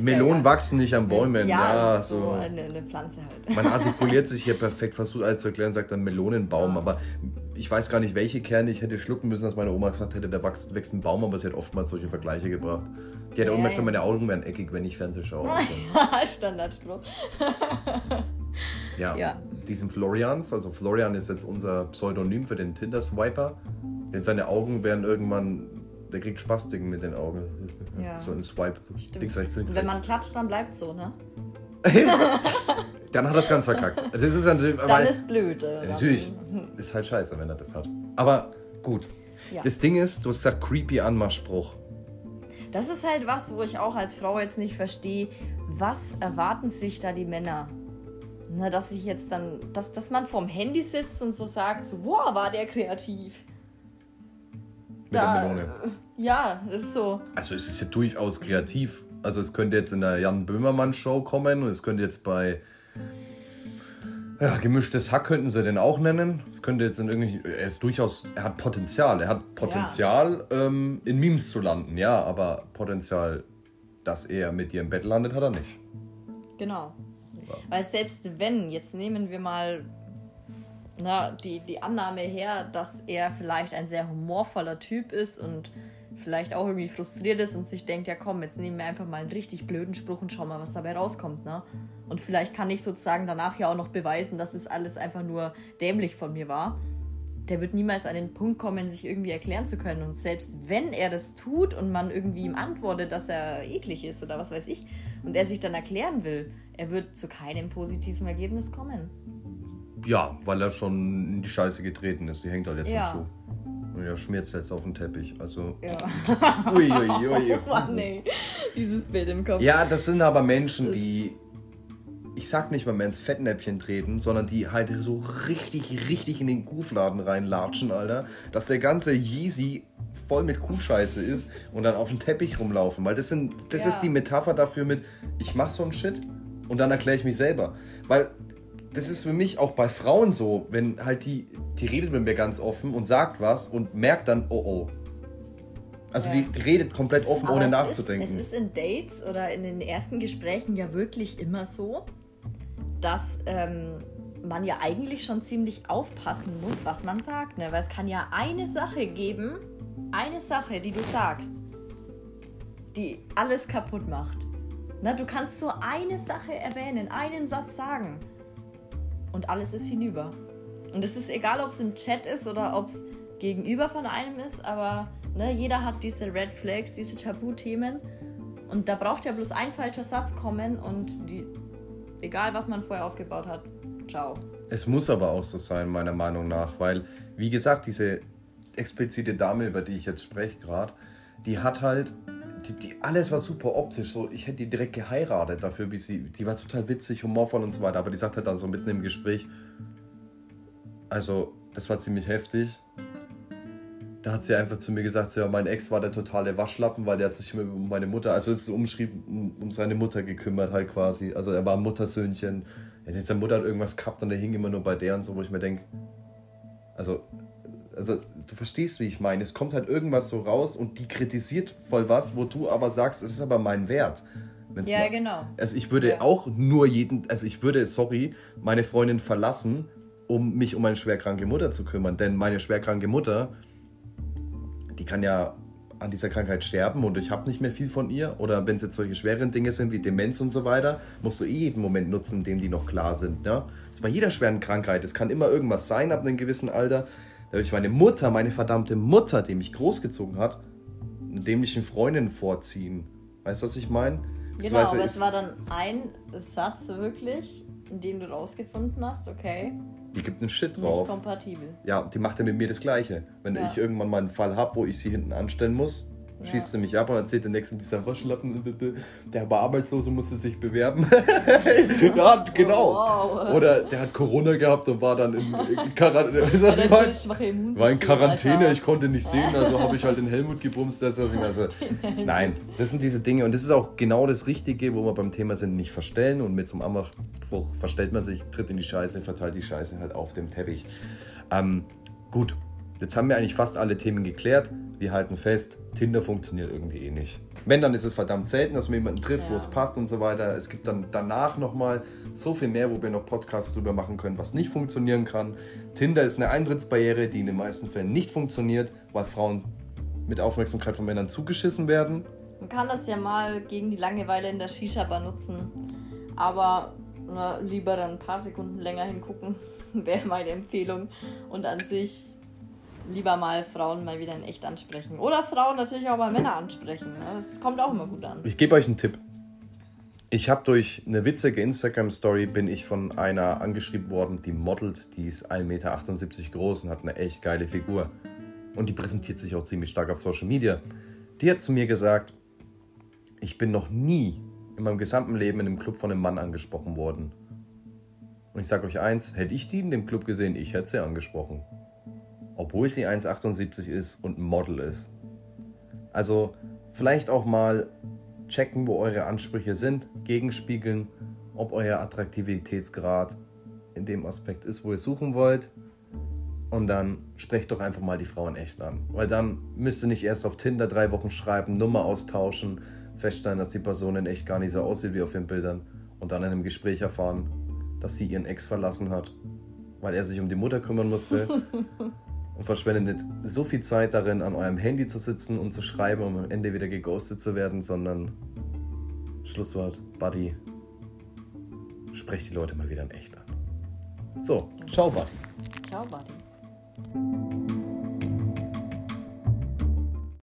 [SPEAKER 1] Melonen
[SPEAKER 2] ja
[SPEAKER 1] wachsen nicht an Bäumen.
[SPEAKER 2] Ja,
[SPEAKER 1] Ja,
[SPEAKER 2] so
[SPEAKER 1] so.
[SPEAKER 2] eine, eine Pflanze halt.
[SPEAKER 1] Man artikuliert sich hier perfekt, versucht alles zu erklären, sagt dann Melonenbaum, aber ich weiß gar nicht, welche Kerne ich hätte schlucken müssen, dass meine Oma gesagt hätte, da wächst, wächst ein Baum, aber sie hat oftmals solche Vergleiche gebracht. Die hat
[SPEAKER 2] Ja,
[SPEAKER 1] immer gesagt,
[SPEAKER 2] ja.
[SPEAKER 1] meine Augen werden eckig, wenn ich Fernsehen schaue.
[SPEAKER 2] Standardspruch.
[SPEAKER 1] Ja,
[SPEAKER 2] Ja.
[SPEAKER 1] diesen Florians, also Florian ist jetzt unser Pseudonym für den Tinder-Swiper. Denn seine Augen werden irgendwann, der kriegt Spastiken mit den Augen.
[SPEAKER 2] Ja.
[SPEAKER 1] So ein Swipe,
[SPEAKER 2] Stimmt.
[SPEAKER 1] links, rechts, links,
[SPEAKER 2] wenn man klatscht, dann bleibt so, ne?
[SPEAKER 1] Dann hat er es ganz verkackt. Das ist natürlich,
[SPEAKER 2] Dann
[SPEAKER 1] aber-
[SPEAKER 2] ist blöd. äh,
[SPEAKER 1] Ja, natürlich, ist halt scheiße, wenn er das hat. Aber gut.
[SPEAKER 2] Ja.
[SPEAKER 1] Das Ding ist, du hast gesagt, creepy Anmachspruch.
[SPEAKER 2] Das ist halt was, wo ich auch als Frau jetzt nicht verstehe, was erwarten sich da die Männer? Na, dass ich jetzt dann, dass, dass man vorm Handy sitzt und so sagt, so, wow, war der kreativ.
[SPEAKER 1] Mit der Melone.
[SPEAKER 2] Ja, das ist so.
[SPEAKER 1] Also es ist ja durchaus kreativ. Also es könnte jetzt in der Jan Böhmermann Show kommen und es könnte jetzt bei ja, gemischtes Hack könnten sie den auch nennen. Es könnte jetzt in irgendwie er ist durchaus er hat Potenzial, er hat Potenzial ähm, in Memes zu landen, ja, aber Potenzial, dass er mit dir im Bett landet, hat er nicht.
[SPEAKER 2] Genau. Weil selbst wenn, jetzt nehmen wir mal na, die, die Annahme her, dass er vielleicht ein sehr humorvoller Typ ist und vielleicht auch irgendwie frustriert ist und sich denkt, ja komm, jetzt nehmen wir einfach mal einen richtig blöden Spruch und schauen mal, was dabei rauskommt, ne? Und vielleicht kann ich sozusagen danach ja auch noch beweisen, dass es alles einfach nur dämlich von mir war. Der wird niemals an den Punkt kommen, sich irgendwie erklären zu können. Und selbst wenn er das tut und man irgendwie ihm antwortet, dass er eklig ist oder was weiß ich, und er sich dann erklären will, er wird zu keinem positiven Ergebnis kommen.
[SPEAKER 1] Ja, weil er schon in die Scheiße getreten ist. Die hängt halt jetzt
[SPEAKER 2] Ja.
[SPEAKER 1] im Schuh. Und er schmiert jetzt auf den Teppich. Also.
[SPEAKER 2] Ja.
[SPEAKER 1] Ui, ui, ui.
[SPEAKER 2] Oh Mann, ey. Dieses Bild im Kopf.
[SPEAKER 1] Ja, das sind aber Menschen,
[SPEAKER 2] Das-
[SPEAKER 1] die, ich sag nicht mal mehr ins Fettnäpfchen treten, sondern die halt so richtig, richtig in den Kuhfladen reinlatschen, Alter. Dass der ganze Yeezy voll mit Kuhscheiße ist und dann auf dem Teppich rumlaufen. Weil das, sind, das
[SPEAKER 2] Ja.
[SPEAKER 1] ist die Metapher dafür mit, ich mach so einen Shit und dann erkläre ich mich selber. Weil das ist für mich auch bei Frauen so, wenn halt die, die redet mit mir ganz offen und sagt was und merkt dann, oh oh. Also
[SPEAKER 2] Ja.
[SPEAKER 1] die, die redet komplett offen,
[SPEAKER 2] Aber
[SPEAKER 1] ohne
[SPEAKER 2] es
[SPEAKER 1] nachzudenken.
[SPEAKER 2] Ist, es ist in Dates oder in den ersten Gesprächen ja wirklich immer so, dass ähm, man ja eigentlich schon ziemlich aufpassen muss, was man sagt. Ne? Weil es kann ja eine Sache geben, eine Sache, die du sagst, die alles kaputt macht. Na, du kannst so eine Sache erwähnen, einen Satz sagen und alles ist hinüber. Und es ist egal, ob es im Chat ist oder ob es gegenüber von einem ist, aber ne, jeder hat diese Red Flags, diese Tabuthemen. Und da braucht ja bloß ein falscher Satz kommen und die, egal was man vorher aufgebaut hat, ciao.
[SPEAKER 1] Es muss aber auch so sein, meiner Meinung nach, weil, wie gesagt, diese explizite Dame, über die ich jetzt spreche gerade, die hat halt, die, die, alles war super optisch, so, ich hätte die direkt geheiratet dafür, wie sie, die war total witzig, humorvoll und so weiter, aber die sagt halt dann so mitten im Gespräch, also, das war ziemlich heftig. Da hat sie einfach zu mir gesagt, so, ja, mein Ex war der totale Waschlappen, weil der hat sich immer um meine Mutter, also ist umschrieben, um, um seine Mutter gekümmert halt quasi. Also er war ein Muttersöhnchen. Ja, seine Mutter hat irgendwas gehabt und er hing immer nur bei der und so, wo ich mir denke, also, also du verstehst, wie ich meine. Es kommt halt irgendwas so raus und die kritisiert voll was, wo du aber sagst, es ist aber mein Wert. Wenn's
[SPEAKER 2] Ja,
[SPEAKER 1] mal-
[SPEAKER 2] genau.
[SPEAKER 1] Also ich würde
[SPEAKER 2] Ja.
[SPEAKER 1] auch nur jeden, also ich würde, sorry, meine Freundin verlassen, um mich um meine schwerkranke Mutter zu kümmern. Denn meine schwerkranke Mutter, die kann ja an dieser Krankheit sterben und ich habe nicht mehr viel von ihr. Oder wenn es jetzt solche schweren Dinge sind wie Demenz und so weiter, musst du eh jeden Moment nutzen, in dem die noch klar sind. Ja? Das ist bei jeder schweren Krankheit. Es kann immer irgendwas sein ab einem gewissen Alter. Da habe ich meine Mutter, meine verdammte Mutter, die mich großgezogen hat, eine dämlichen Freundin vorziehen. Weißt du, was ich meine?
[SPEAKER 2] Genau, aber es war dann ein Satz wirklich, in dem du rausgefunden hast, okay.
[SPEAKER 1] Die gibt einen Shit
[SPEAKER 2] Nicht
[SPEAKER 1] drauf.
[SPEAKER 2] kompatibel.
[SPEAKER 1] Ja, die macht ja mit mir das Gleiche. Wenn
[SPEAKER 2] Ja.
[SPEAKER 1] ich irgendwann mal einen Fall habe, wo ich sie hinten anstellen muss,
[SPEAKER 2] Ja.
[SPEAKER 1] schießt sie mich ab und erzählt den nächsten dieser Waschlappen, der war Arbeitslose, musste sich bewerben. ja, genau.
[SPEAKER 2] Oh, wow.
[SPEAKER 1] Oder der hat Corona gehabt und war dann in Quarantäne. Was ich
[SPEAKER 2] Immunsystem,
[SPEAKER 1] War in Quarantäne,
[SPEAKER 2] Alter.
[SPEAKER 1] ich konnte nicht sehen, also habe ich halt den Helmut gebumst. Das, was ich meine. Also, nein, das sind diese Dinge und das ist auch genau das Richtige, wo wir beim Thema sind, nicht verstellen und mit so einem Anmachspruch verstellt man sich, tritt in die Scheiße, verteilt die Scheiße halt auf dem Teppich. Ähm, gut, jetzt haben wir eigentlich fast alle Themen geklärt. Wir halten fest, Tinder funktioniert irgendwie eh nicht. Wenn, dann ist es verdammt selten, dass man jemanden trifft, wo
[SPEAKER 2] Ja.
[SPEAKER 1] es passt und so weiter. Es gibt dann danach nochmal so viel mehr, wo wir noch Podcasts drüber machen können, was nicht funktionieren kann. Tinder ist eine Eintrittsbarriere, die in den meisten Fällen nicht funktioniert, weil Frauen mit Aufmerksamkeit von Männern zugeschissen werden.
[SPEAKER 2] Man kann das ja mal gegen die Langeweile in der Shisha-Bar nutzen. Aber na, lieber dann ein paar Sekunden länger hingucken, wäre meine Empfehlung. Und an sich lieber mal Frauen mal wieder in echt ansprechen. Oder Frauen natürlich auch mal Männer ansprechen. ne? Das kommt auch immer gut an.
[SPEAKER 1] Ich gebe euch einen Tipp. Ich habe durch eine witzige Instagram-Story bin ich von einer angeschrieben worden, die modelt, die ist 1,78 Meter groß und hat eine echt geile Figur. Und die präsentiert sich auch ziemlich stark auf Social Media. Die hat zu mir gesagt, ich bin noch nie in meinem gesamten Leben in einem Club von einem Mann angesprochen worden. Und ich sage euch eins, hätte ich die in dem Club gesehen, ich hätte sie angesprochen. Obwohl sie 1,78 ist und ein Model ist. Also vielleicht auch mal checken, wo eure Ansprüche sind, gegenspiegeln, ob euer Attraktivitätsgrad in dem Aspekt ist, wo ihr suchen wollt. Und dann sprecht doch einfach mal die Frauen echt an. Weil dann müsst ihr nicht erst auf Tinder drei Wochen schreiben, Nummer austauschen, feststellen, dass die Person in echt gar nicht so aussieht wie auf den Bildern und dann in einem Gespräch erfahren, dass sie ihren Ex verlassen hat, weil er sich um die Mutter kümmern musste. und verschwendet nicht so viel Zeit darin, an eurem Handy zu sitzen und zu schreiben, um am Ende wieder geghostet zu werden, sondern Schlusswort, Buddy, sprecht die Leute mal wieder in echt an. So, ciao, Buddy.
[SPEAKER 2] Ciao, Buddy.